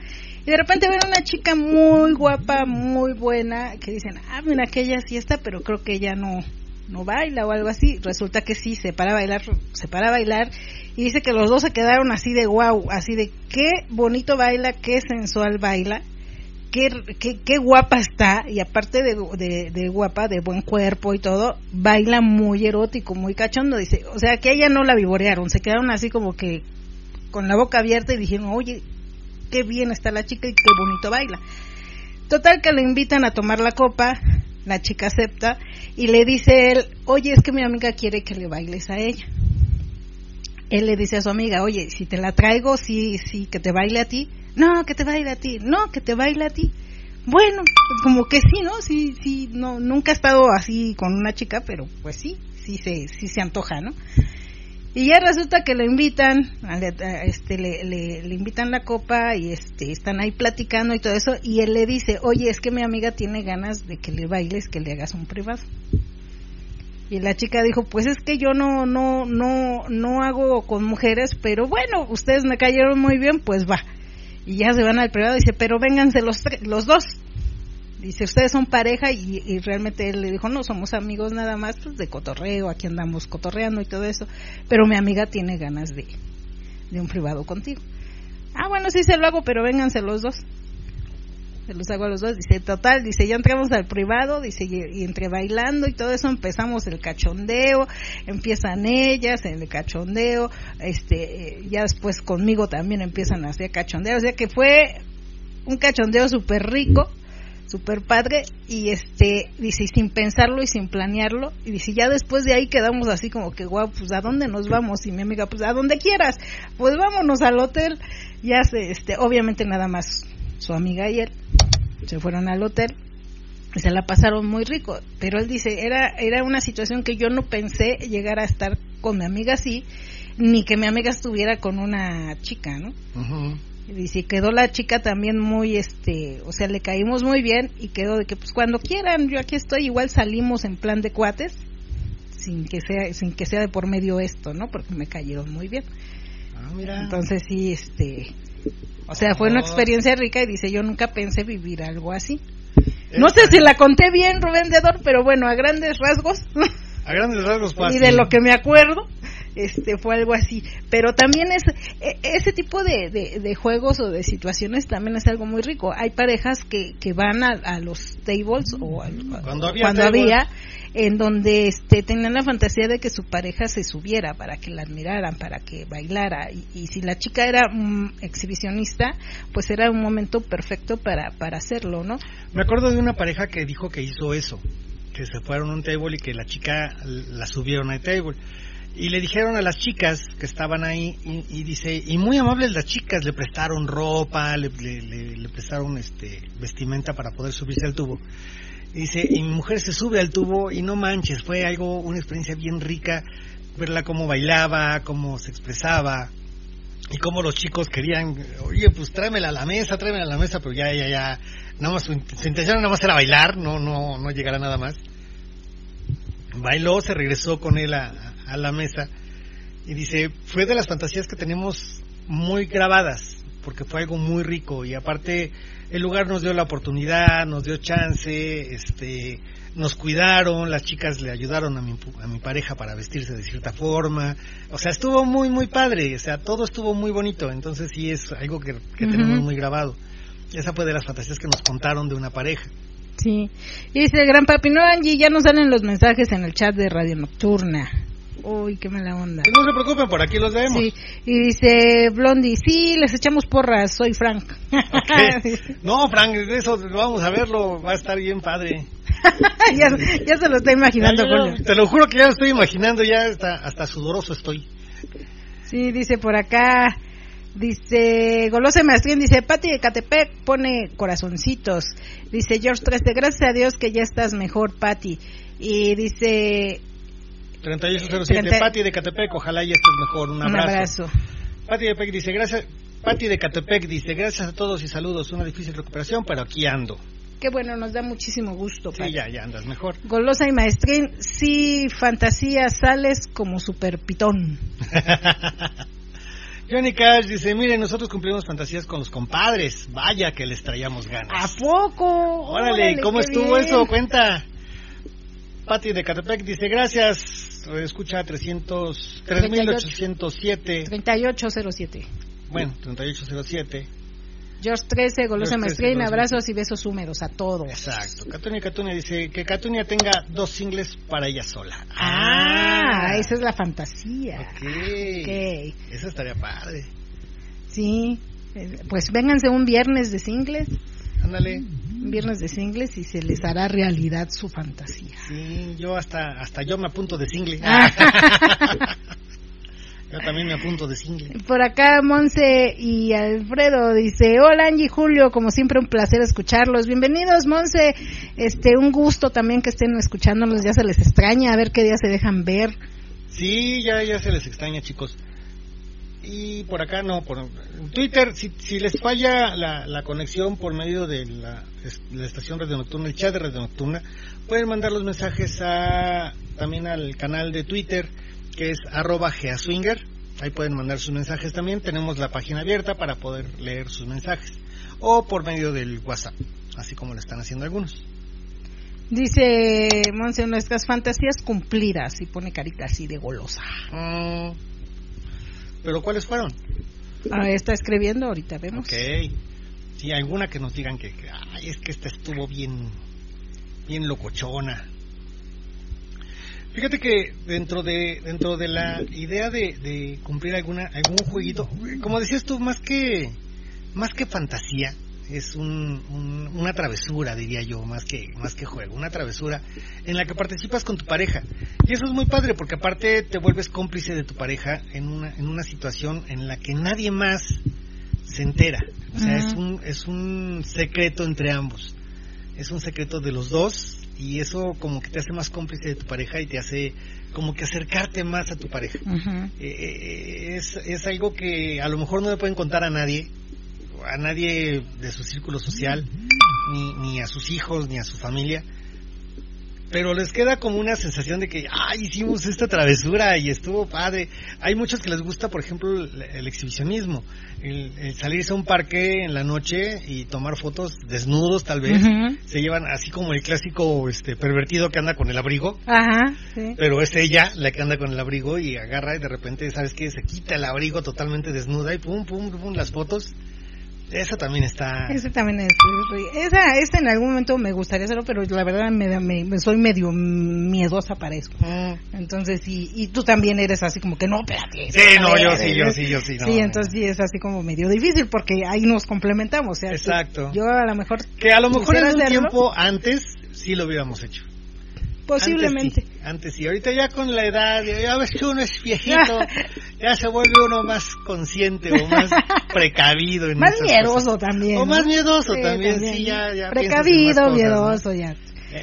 Speaker 2: y de repente ven una chica muy guapa muy buena que dicen ah mira aquella sí está pero creo que ella no no baila o algo así. Resulta que sí, se para a bailar, se para a bailar y dice que los dos se quedaron así de wow, así de qué bonito baila, qué sensual baila. Qué, qué, qué guapa está y aparte de, de, de, guapa, de buen cuerpo y todo, baila muy erótico, muy cachondo, dice, o sea que ella no la vivorearon, se quedaron así como que con la boca abierta y dijeron, oye, qué bien está la chica y qué bonito baila. Total que le invitan a tomar la copa, la chica acepta y le dice él, oye, es que mi amiga quiere que le bailes a ella. Él le dice a su amiga, oye, si te la traigo, sí, sí, que te baile a ti. No, que te baile a ti. No, que te baile a ti. Bueno, como que sí, ¿no? Sí, sí, no, nunca he estado así con una chica, pero pues sí, sí se, sí se antoja, ¿no? Y ya resulta que le invitan, este, le, le, le, invitan la copa y este, están ahí platicando y todo eso, y él le dice, oye, es que mi amiga tiene ganas de que le bailes, que le hagas un privado. Y la chica dijo, pues es que yo no, no, no, no hago con mujeres, pero bueno, ustedes me cayeron muy bien, pues va. Y ya se van al privado y dice, pero vénganse los, los dos dice, ustedes son pareja y, realmente él le dijo, no, somos amigos nada más pues, de cotorreo, aquí andamos cotorreando y todo eso, pero mi amiga tiene ganas de, de un privado contigo. Ah, bueno, sí se lo hago, pero vénganse los dos. Se los hago a los dos. Dice, total, dice, ya entramos al privado, dice, y, entre bailando y todo eso empezamos el cachondeo, empiezan ellas en el cachondeo, este, ya después conmigo también empiezan a hacer cachondeo, o sea que fue un cachondeo súper rico super padre y este dice sin pensarlo y sin planearlo y dice ya después de ahí quedamos así como que guau pues a dónde nos vamos y mi amiga pues a donde quieras pues vámonos al hotel ya se este obviamente nada más su amiga y él se fueron al hotel y se la pasaron muy rico pero él dice era era una situación que yo no pensé llegar a estar con mi amiga así ni que mi amiga estuviera con una chica no y dice, quedó la chica también muy, este, o sea, le caímos muy bien y quedó de que, pues cuando quieran, yo aquí estoy, igual salimos en plan de cuates, sin que sea, sin que sea de por medio esto, ¿no? Porque me cayeron muy bien. Ah, mira. Entonces sí, este, o sea, fue una experiencia rica y dice, yo nunca pensé vivir algo así. No sé si la conté bien, Rubén Dedor, pero bueno, a grandes rasgos.
Speaker 3: A grandes rasgos,
Speaker 2: Y de lo que me acuerdo, este fue algo así. Pero también es e, ese tipo de, de, juegos o de situaciones también es algo muy rico. Hay parejas que, que van a, los tables o
Speaker 3: cuando
Speaker 2: había, en donde este tenían la fantasía de que su pareja se subiera para que la admiraran para que bailara. Y, si la chica era exhibicionista pues era un momento perfecto para para hacerlo no
Speaker 3: me acuerdo de una pareja que dijo que hizo eso que se fueron a un table y que la chica la subieron al table. Y le dijeron a las chicas que estaban ahí y, dice y muy amables las chicas le prestaron ropa le, le, prestaron este vestimenta para poder subirse al tubo y dice y mi mujer se sube al tubo y no manches fue algo una experiencia bien rica verla cómo bailaba cómo se expresaba y cómo los chicos querían oye pues tráemela a la mesa tráemela a la mesa pero ya ya ya nada más su, intención nada más era bailar no no no llegar a nada más. Bailó se regresó con él a, a la mesa y dice, fue de las fantasías que tenemos muy grabadas, porque fue algo muy rico y aparte el lugar nos dio la oportunidad, nos dio chance, este, nos cuidaron, las chicas le ayudaron a mi, a mi pareja para vestirse de cierta forma, o sea, estuvo muy, muy padre, o sea, todo estuvo muy bonito, entonces sí es algo que, tenemos muy grabado. Esa fue de las fantasías que nos contaron de una pareja.
Speaker 2: Sí, y dice Gran Papi, no Angie, ya nos salen los mensajes en el chat de Radio Nocturna. Uy, qué mala onda.
Speaker 3: Pues no se preocupen, por aquí los vemos.
Speaker 2: Sí, y dice Blondie, sí, les echamos porras, soy Frank.
Speaker 3: no, Frank, eso vamos a verlo, va a estar bien padre.
Speaker 2: ya, ya, se lo está imaginando,
Speaker 3: Te lo juro que ya lo estoy imaginando, ya hasta, hasta sudoroso estoy.
Speaker 2: Sí, dice por acá, Dice Golose Mastrín, dice Pati de Catepec pone corazoncitos. Dice George 13, gracias a Dios que ya estás mejor, Pati. Y dice
Speaker 3: 3807, Pati de Catepec, ojalá ya estés mejor. Un abrazo. Pati de Catepec dice, gracias. Pati de Catepec dice, gracias a todos y saludos. Una difícil recuperación, pero aquí ando.
Speaker 2: Qué bueno, nos da muchísimo gusto.
Speaker 3: Sí, ya, ya andas mejor.
Speaker 2: Golosa y Maestrín, sí, fantasía, sales como super pitón.
Speaker 3: Johnny Cash dice, miren, nosotros cumplimos fantasías con los compadres. Vaya que les traíamos ganas.
Speaker 2: ¿A poco?
Speaker 3: Órale, ¿cómo estuvo eso? Cuenta. Pati de Catepec dice, gracias, escucha 300, 3807.
Speaker 2: 3807.
Speaker 3: Bueno, 3807.
Speaker 2: George 13, golosa maestría, abrazos y besos húmedos a todos.
Speaker 3: Exacto. Catunia Catunia dice que Catunia tenga dos singles para ella sola.
Speaker 2: Ah, ah. esa es la fantasía.
Speaker 3: Ok. okay. Eso estaría padre.
Speaker 2: Sí, eh, pues vénganse un viernes de singles.
Speaker 3: Ándale.
Speaker 2: Viernes de singles y se les hará realidad su fantasía.
Speaker 3: Sí, yo hasta hasta yo me apunto de single. yo también me apunto de single.
Speaker 2: Por acá Monse y Alfredo dice, "Hola Angie Julio, como siempre un placer escucharlos. Bienvenidos, Monse. Este, un gusto también que estén escuchándonos, ya se les extraña, a ver qué día se dejan ver."
Speaker 3: Sí, ya ya se les extraña, chicos y por acá no, por Twitter, si, si les falla la, la, conexión por medio de la, la, estación Radio Nocturna, el chat de Radio Nocturna, pueden mandar los mensajes a, también al canal de Twitter que es arroba geaswinger, ahí pueden mandar sus mensajes también, tenemos la página abierta para poder leer sus mensajes, o por medio del WhatsApp, así como lo están haciendo algunos.
Speaker 2: Dice Monse, nuestras fantasías cumplidas y pone carita así de golosa.
Speaker 3: Mm, ¿Pero cuáles fueron?
Speaker 2: Ah, está escribiendo, ahorita vemos.
Speaker 3: Ok. Sí, alguna que nos digan que, ay, es que esta estuvo bien, bien locochona. Fíjate que dentro de dentro de la idea de, de cumplir alguna algún jueguito, como decías tú, más que más que fantasía, es un, una travesura, diría yo, más que, más que juego, una travesura en la que participas con tu pareja. Y eso es muy padre porque aparte te vuelves cómplice de tu pareja en una, en una situación en la que nadie más se entera. O sea, es, un, es un secreto entre ambos. Es un secreto de los dos y eso como que te hace más cómplice de tu pareja y te hace como que acercarte más a tu pareja. Eh, eh, es, es algo que a lo mejor no le pueden contar a nadie, a nadie de su círculo social, ni, ni a sus hijos, ni a su familia, pero les queda como una sensación de que, ay, hicimos esta travesura y estuvo padre. Hay muchos que les gusta, por ejemplo, el, exhibicionismo, el, salirse a un parque en la noche y tomar fotos desnudos tal vez. Se llevan así como el clásico este pervertido que anda con el abrigo.
Speaker 2: Ajá,
Speaker 3: Pero es ella la que anda con el abrigo y agarra y de repente, ¿sabes qué? Se quita el abrigo totalmente desnuda y pum, pum, pum, las fotos esa también está.
Speaker 2: Esa también es. Esa, esta en algún momento me gustaría hacerlo, pero la verdad me, me, soy medio miedosa para eso. Mm. Entonces, y, y tú también eres así como que no, espérate.
Speaker 3: Sí, no, yo sí, yo sí, yo sí.
Speaker 2: sí, entonces sí es así como medio difícil porque ahí nos complementamos.
Speaker 3: Exacto.
Speaker 2: yo a lo mejor.
Speaker 3: Que a lo mejor en un tiempo antes sí lo hubiéramos hecho.
Speaker 2: Posiblemente.
Speaker 3: Antes sí, ahorita ya con la edad, ya ves que uno es viejito, ya se vuelve uno más consciente o más precavido. En
Speaker 2: más miedoso también.
Speaker 3: O más miedoso también, sí, ya. ya
Speaker 2: Precavido, miedoso, ya.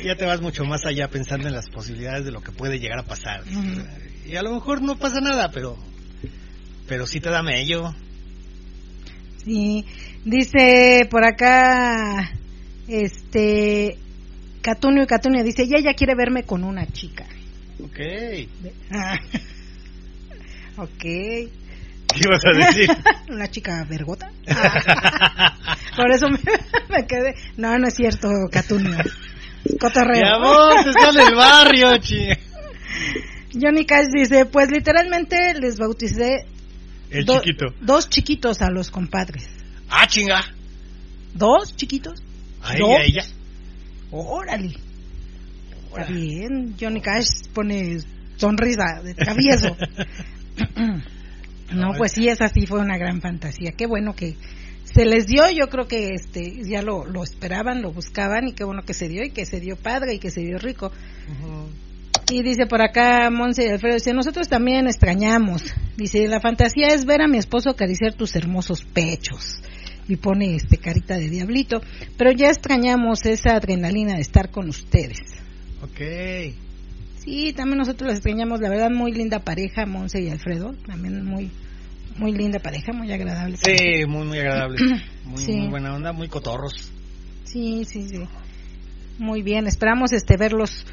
Speaker 3: ya. te vas mucho más allá pensando en las posibilidades de lo que puede llegar a pasar. Y a lo mejor no pasa nada, pero, pero sí te da mello.
Speaker 2: Sí, dice por acá, este, Catunio y Catunio dice, ya ella quiere verme con una chica.
Speaker 3: Ok.
Speaker 2: Ah. ok.
Speaker 3: ¿Qué ibas a decir?
Speaker 2: una chica vergota. Ah. Por eso me, quedé. No, no es cierto, Catunio. Cotorreo.
Speaker 3: Mi amor, está en el barrio, chi.
Speaker 2: Johnny Cash dice, pues literalmente les bauticé
Speaker 3: el chiquito.
Speaker 2: Dos chiquitos a los compadres.
Speaker 3: Ah, chinga.
Speaker 2: ¿Dos chiquitos?
Speaker 3: ¿A ella, a ella?
Speaker 2: Órale. Está bien, Johnny Cash pone sonrisa de travieso. no, pues sí, esa sí fue una gran fantasía. Qué bueno que se les dio, yo creo que este ya lo, lo esperaban, lo buscaban y qué bueno que se dio y que se dio padre y que se dio rico. Y dice por acá Monse Alfredo, dice, nosotros también extrañamos. Dice, la fantasía es ver a mi esposo acariciar tus hermosos pechos y pone este carita de diablito, pero ya extrañamos esa adrenalina de estar con ustedes.
Speaker 3: Ok.
Speaker 2: Sí, también nosotros las extrañamos, la verdad, muy linda pareja, Monse y Alfredo, también muy muy linda pareja, muy agradable.
Speaker 3: Sí, muy, muy agradable. Muy, buena onda, muy cotorros.
Speaker 2: Sí, sí, sí. Muy bien, esperamos este verlos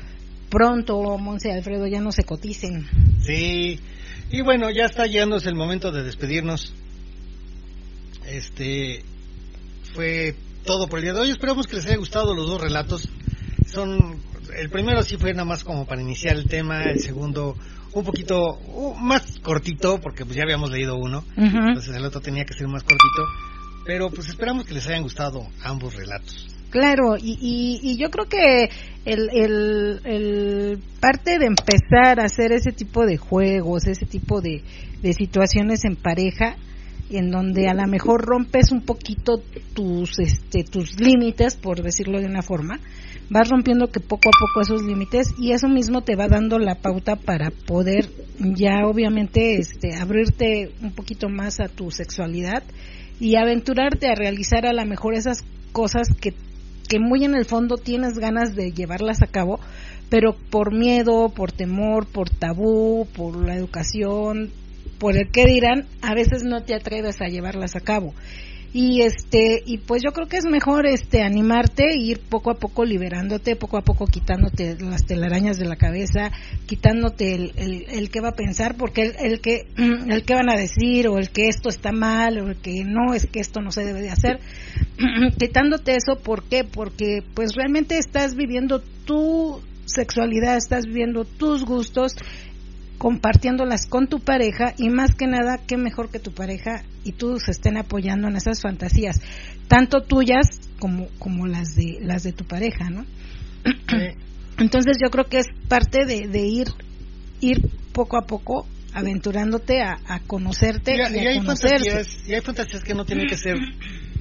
Speaker 2: pronto, Monse y Alfredo, ya no se coticen.
Speaker 3: Sí, y bueno, ya está llegándose el momento de despedirnos. Este fue todo por el día de hoy. Esperamos que les haya gustado los dos relatos. Son el primero sí fue nada más como para iniciar el tema, el segundo un poquito uh, más cortito, porque pues ya habíamos leído uno, entonces el otro tenía que ser más cortito, pero pues esperamos que les hayan gustado ambos relatos.
Speaker 2: Claro, y, y, yo creo que el, el, parte de empezar a hacer ese tipo de juegos, ese tipo de, de situaciones en pareja, en donde a lo mejor rompes un poquito tus este tus límites por decirlo de una forma vas rompiendo que poco a poco esos límites y eso mismo te va dando la pauta para poder ya obviamente este abrirte un poquito más a tu sexualidad y aventurarte a realizar a lo mejor esas cosas que que muy en el fondo tienes ganas de llevarlas a cabo pero por miedo, por temor, por tabú, por la educación, por el que dirán, a veces no te atreves a llevarlas a cabo. Y este y pues yo creo que es mejor este animarte e ir poco a poco liberándote, poco a poco quitándote las telarañas de la cabeza, quitándote el, el, que va a pensar, porque el, el que el que van a decir o el que esto está mal o el que no es que esto no se debe de hacer, quitándote eso, ¿por qué? Porque pues realmente estás viviendo tu sexualidad, estás viviendo tus gustos compartiéndolas con tu pareja y más que nada, qué mejor que tu pareja y tú se estén apoyando en esas fantasías, tanto tuyas como, como las de las de tu pareja, ¿no? Entonces yo creo que es parte de, de ir ir poco a poco aventurándote a, conocerte y, a hay
Speaker 3: fantasías, y hay fantasías que no tienen que ser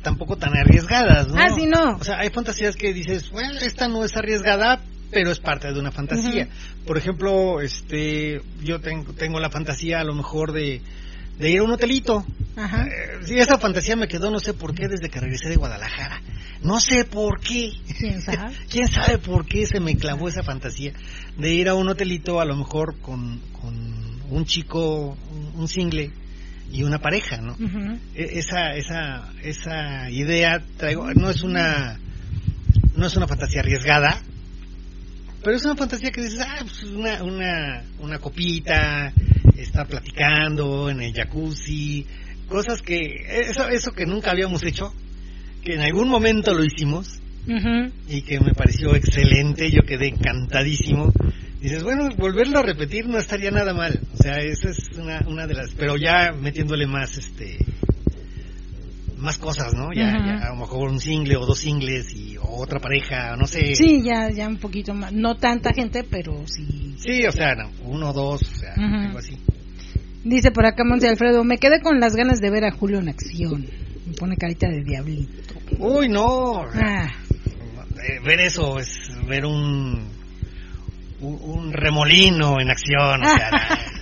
Speaker 3: tampoco tan arriesgadas, ¿no?
Speaker 2: Ah, sí, no.
Speaker 3: O sea, hay fantasías que dices, bueno, esta no es arriesgada, pero es parte de una fantasía. Por ejemplo, este, yo tengo, tengo la fantasía a lo mejor de, de ir a un hotelito. Ajá. Eh, sí, esa fantasía me quedó, no sé por qué, desde que regresé de Guadalajara. No sé por qué.
Speaker 2: ¿Quién sabe?
Speaker 3: ¿Quién sabe por qué se me clavó esa fantasía de ir a un hotelito a lo mejor con, con un chico, un single y una pareja, ¿no? E, esa, esa, esa idea traigo, no es una, no es una fantasía arriesgada, pero es una fantasía que dices, ah, pues una, una, una copita, estar platicando en el jacuzzi, cosas que, eso, eso que nunca habíamos hecho, que en algún momento lo hicimos y que me pareció excelente, yo quedé encantadísimo. Dices, bueno, volverlo a repetir no estaría nada mal, o sea, esa es una, una de las, pero ya metiéndole más, este, más cosas, ¿no? Ya, a lo mejor un single o dos singles y otra pareja, no sé.
Speaker 2: Sí, ya, ya un poquito más, no tanta gente, pero sí.
Speaker 3: Sí, o sea, uno o dos, o sea, algo así.
Speaker 2: Dice por acá Monte Alfredo, me quedé con las ganas de ver a Julio en acción. Me pone carita de diablito.
Speaker 3: Uy, no. Ah. Eh, ver eso es ver un, un, remolino en acción, o sea,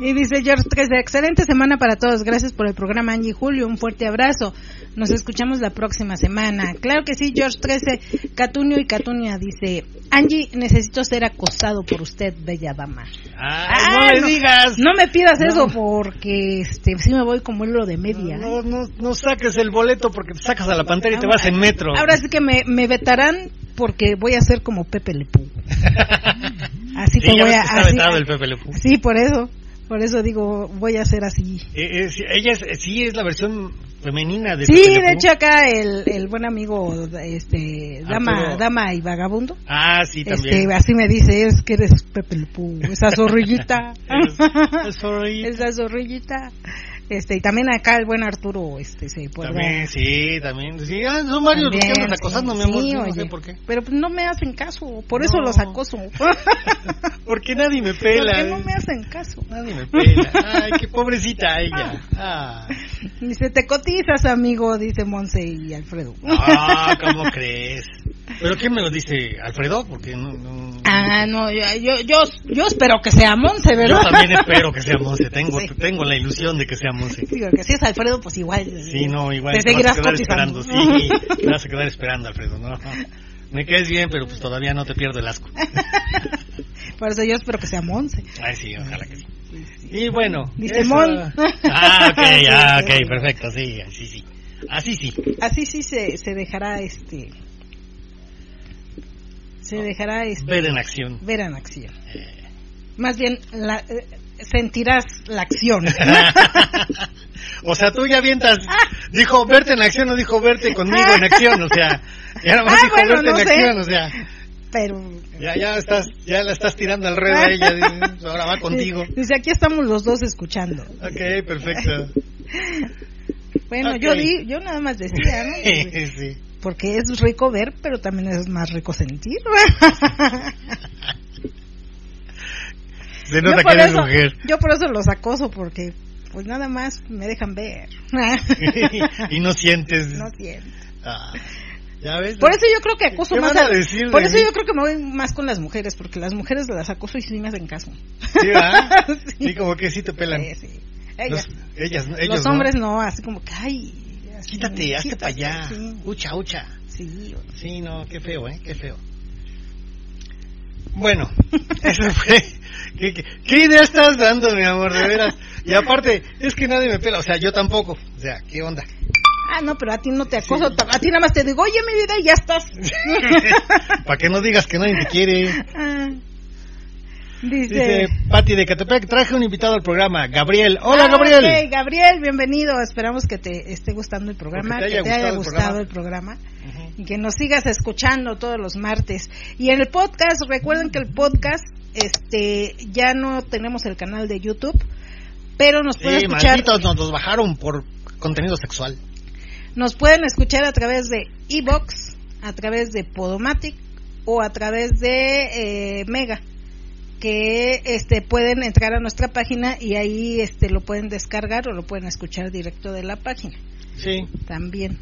Speaker 2: Y dice George 13, excelente semana para todos. Gracias por el programa Angie Julio. Un fuerte abrazo. Nos escuchamos la próxima semana. Claro que sí, George 13, Catunio y Catunia dice, Angie, necesito ser acosado por usted, bella dama.
Speaker 3: ah, no me digas.
Speaker 2: No me pidas eso porque este, si me voy como lo de media.
Speaker 3: No, no, no, saques el boleto porque te sacas a la pantalla y te vas en metro.
Speaker 2: Ahora sí que me, me vetarán porque voy a ser como Pepe Lepú.
Speaker 3: Así te voy a... Así, el Pepe Lepú.
Speaker 2: Sí, por eso. Por eso digo, voy a hacer así.
Speaker 3: Eh, eh, ella es, sí es la versión femenina de
Speaker 2: Sí, de hecho acá el, el buen amigo este dama dama y vagabundo.
Speaker 3: Ah, sí también.
Speaker 2: Este, así me dice, es que eres Pepe Le esa zorrillita. esa zorrillita. Este, y también acá el buen Arturo, este, se puede.
Speaker 3: También, sí, también. Sí, ah, son varios los que andan acosando, mi amor. no sé por qué.
Speaker 2: Pero pues, no me hacen caso, por eso los acoso.
Speaker 3: Porque nadie me pela.
Speaker 2: Porque no me hacen caso.
Speaker 3: Nadie me pela. Ay, qué pobrecita ella. Ah.
Speaker 2: Dice, te cotizas, amigo, dice Monse y Alfredo.
Speaker 3: Ah, ¿cómo crees? ¿Pero quién me lo dice? ¿Alfredo? Porque no,
Speaker 2: Ah, no, yo, yo, yo, espero que sea Monse, ¿verdad?
Speaker 3: Yo también espero que sea Monse. Tengo, tengo la ilusión de que sea Monse.
Speaker 2: Digo, que si es Alfredo, pues igual.
Speaker 3: Sí, no, igual.
Speaker 2: Te seguirás
Speaker 3: vas a quedar esperando. Sí, te vas a quedar esperando, Alfredo. No, Me quedes bien, pero pues todavía no te pierdo el asco.
Speaker 2: Por eso yo espero que sea Monse.
Speaker 3: Ay, sí, ojalá que sí. Y bueno.
Speaker 2: Dice Mon.
Speaker 3: Ah, ok, ah, ok, perfecto, sí, así sí. Así sí.
Speaker 2: Así sí se, se dejará este se dejará este,
Speaker 3: ver en acción.
Speaker 2: Ver en acción. Más bien la, eh, sentirás la acción.
Speaker 3: o sea, tú ya avientas, dijo verte en acción, no dijo verte conmigo en acción, o sea, ya nada más ah, dijo verte en acción, o sea.
Speaker 2: pero
Speaker 3: ya ya estás ya la estás tirando al a ella ahora va contigo
Speaker 2: dice aquí estamos los dos escuchando
Speaker 3: ok perfecto
Speaker 2: bueno yo di yo nada más decía ¿no?
Speaker 3: sí.
Speaker 2: porque es rico ver pero también es más rico sentir
Speaker 3: Se nota yo, por eso, mujer.
Speaker 2: yo por eso los acoso porque pues nada más me dejan ver
Speaker 3: y no sientes
Speaker 2: no siento
Speaker 3: ah. ¿Ya ves?
Speaker 2: Por eso yo creo que acoso más a, Por eso yo creo que me voy más con las mujeres, porque las mujeres las acoso y sí me hacen caso.
Speaker 3: Sí, ¿verdad? sí. como que sí te pelan.
Speaker 2: Sí, sí. Ellas,
Speaker 3: los, ellas, ellos
Speaker 2: los hombres no. así como que, ay...
Speaker 3: Así, quítate, hazte para allá.
Speaker 2: Sí.
Speaker 3: Ucha, ucha.
Speaker 2: Sí.
Speaker 3: Sí, no, qué feo, ¿eh? Qué feo. Bueno, eso fue... ¿Qué, qué, qué idea estás dando, mi amor? De veras. Y aparte, es que nadie me pela, o sea, yo tampoco. O sea, ¿qué onda?
Speaker 2: Ah, no, pero a ti no te acoso, a ti nada más te digo, oye, mi vida, y ya estás.
Speaker 3: Para que no digas que nadie te quiere.
Speaker 2: Dice,
Speaker 3: Dice Pati de Catepec, traje un invitado al programa, Gabriel. Hola, ah, Gabriel.
Speaker 2: Okay, Gabriel, bienvenido. Esperamos que te esté gustando el programa, que te haya gustado, el programa, y que nos sigas escuchando todos los martes. Y en el podcast, recuerden que el podcast, este, ya no tenemos el canal de YouTube, pero nos pueden escuchar.
Speaker 3: Malditos, nos los bajaron por contenido sexual.
Speaker 2: Nos pueden escuchar a través de Evox, a través de Podomatic o a través de eh, Mega que este pueden entrar a nuestra página y ahí este lo pueden descargar o lo pueden escuchar directo de la página.
Speaker 3: Sí.
Speaker 2: También.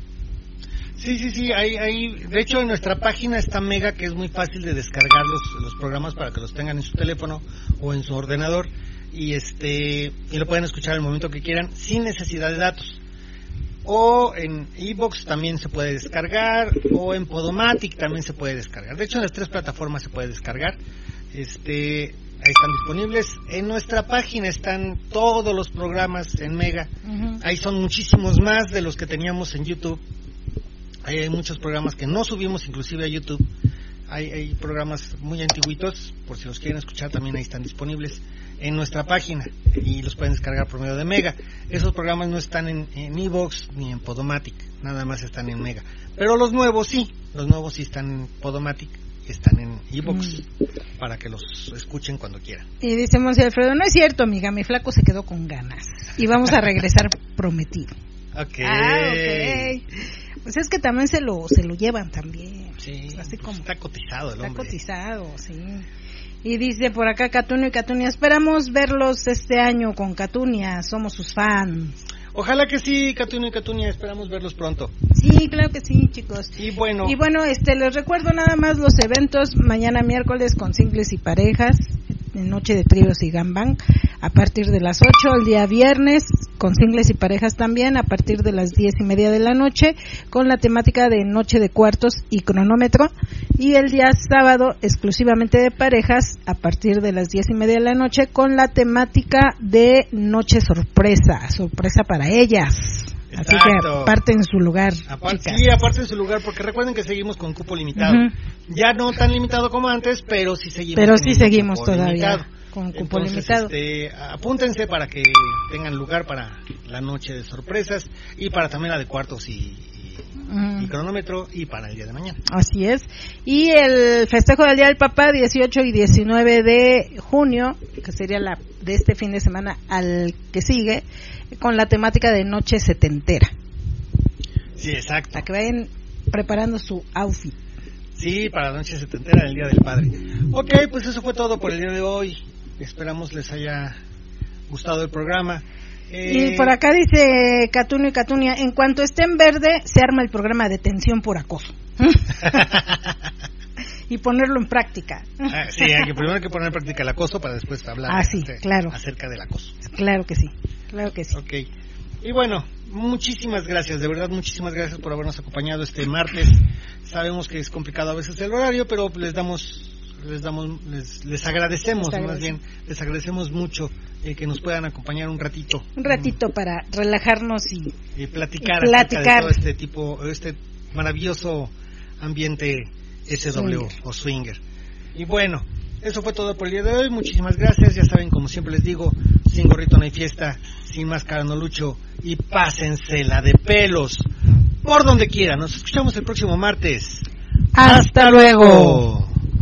Speaker 3: Sí, sí, sí, hay, hay, de hecho en nuestra página está Mega que es muy fácil de descargar los, los programas para que los tengan en su teléfono o en su ordenador y este y lo pueden escuchar al momento que quieran sin necesidad de datos o en Evox también se puede descargar o en Podomatic también se puede descargar. De hecho, en las tres plataformas se puede descargar. Este, ahí están disponibles. En nuestra página están todos los programas en Mega. Ahí son muchísimos más de los que teníamos en YouTube. Ahí hay muchos programas que no subimos inclusive a YouTube. Hay, hay programas muy antiguitos, por si los quieren escuchar también ahí están disponibles en nuestra página y los pueden descargar por medio de Mega. Esos programas no están en Evox ni en Podomatic, nada más están en Mega. Pero los nuevos sí, los nuevos sí están en Podomatic están en Evox mm. para que los escuchen cuando quieran.
Speaker 2: Y dice Monsi Alfredo, no es cierto, amiga, mi flaco se quedó con ganas y vamos a regresar prometido. Ah, Pues es que también se lo se lo llevan también.
Speaker 3: Sí. Así pues como está cotizado el
Speaker 2: hombre. Está cotizado, sí. Y dice por acá Catunia y Catunia, esperamos verlos este año con Catunia, somos sus fans.
Speaker 3: Ojalá que sí, Catunia y Catunia, esperamos verlos pronto.
Speaker 2: Sí, claro que sí, chicos.
Speaker 3: Y bueno.
Speaker 2: Y bueno, este les recuerdo nada más los eventos mañana miércoles con singles y parejas, Noche de Tríos y Gambang, a partir de las 8, el día viernes, con singles y parejas también, a partir de las diez y media de la noche, con la temática de Noche de Cuartos y Cronómetro, y el día sábado, exclusivamente de parejas, a partir de las diez y media de la noche, con la temática de Noche Sorpresa, sorpresa para ellas. Así que aparte en su lugar.
Speaker 3: sí, aparte en su lugar, porque recuerden que seguimos con cupo limitado. Ya no tan limitado como antes, pero sí seguimos.
Speaker 2: Pero sí seguimos todavía con cupo limitado.
Speaker 3: Este, apúntense para que tengan lugar para la noche de sorpresas y para también la de cuartos y, y cronómetro y para el día de mañana.
Speaker 2: Así es. Y el festejo del Día del Papá, 18 y 19 de junio, que sería la de este fin de semana al que sigue, con la temática de Noche Setentera.
Speaker 3: Sí, exacto.
Speaker 2: Para que vayan preparando su outfit.
Speaker 3: Sí, para la Noche Setentera, el Día del Padre. Ok, pues eso fue todo por el día de hoy. Esperamos les haya gustado el programa.
Speaker 2: Y por acá dice Catuno y Catunia, en cuanto esté en verde, se arma el programa de detención por acoso. y ponerlo en práctica.
Speaker 3: Ah, sí, hay que primero hay que poner en práctica el acoso para después hablar
Speaker 2: ah, sí, claro.
Speaker 3: acerca del acoso.
Speaker 2: Claro que sí, claro que sí.
Speaker 3: Ok. Y bueno, muchísimas gracias, de verdad muchísimas gracias por habernos acompañado este martes. Sabemos que es complicado a veces el horario, pero les damos les damos les, agradecemos más bien les agradecemos mucho eh, que nos puedan acompañar un ratito.
Speaker 2: Un ratito para relajarnos y,
Speaker 3: platicar, platicar. de todo este tipo este maravilloso ambiente SW o swinger. Y bueno eso fue todo por el día de hoy. Muchísimas gracias. Ya saben como siempre les digo sin gorrito no hay fiesta sin máscara no lucho y pásensela de pelos por donde quiera. Nos escuchamos el próximo martes.
Speaker 2: Hasta, luego.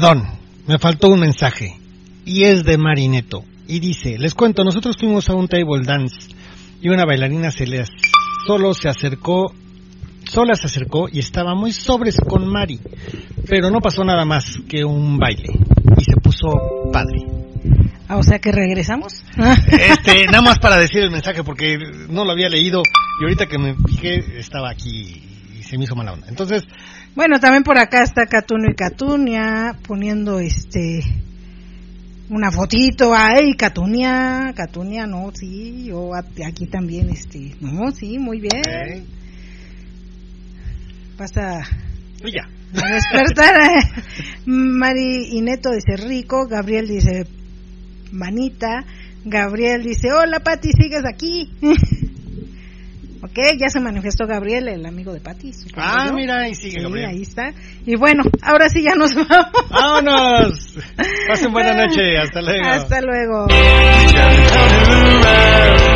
Speaker 3: Perdón, me faltó un mensaje. Y es de Marineto. Y dice, les cuento, nosotros fuimos a un table dance y una bailarina se les solo se acercó, sola se acercó y estaba muy sobres con Mari. Pero no pasó nada más que un baile. Y se puso padre.
Speaker 2: Ah, o sea que regresamos.
Speaker 3: Este, nada más para decir el mensaje porque no lo había leído y ahorita que me fijé estaba aquí se me hizo mala onda. Entonces,
Speaker 2: Bueno, también por acá está Catuno y Catunia poniendo este una fotito, ay, Catunia, Catunia, no, sí, yo aquí también, este, no, sí, muy bien. Vas a,
Speaker 3: y ya.
Speaker 2: a despertar. Mari y Neto dice rico, Gabriel dice manita, Gabriel dice, hola Pati, ¿sigues aquí? Ok, ya se manifestó Gabriel, el amigo de Pati. supongo
Speaker 3: Ah,
Speaker 2: yo.
Speaker 3: mira, y sigue
Speaker 2: Sí,
Speaker 3: Gabriel.
Speaker 2: ahí está. Y bueno, ahora sí ya nos vamos.
Speaker 3: ¡Vámonos! Pasen buena noche, hasta luego.
Speaker 2: Hasta luego.
Speaker 3: luego.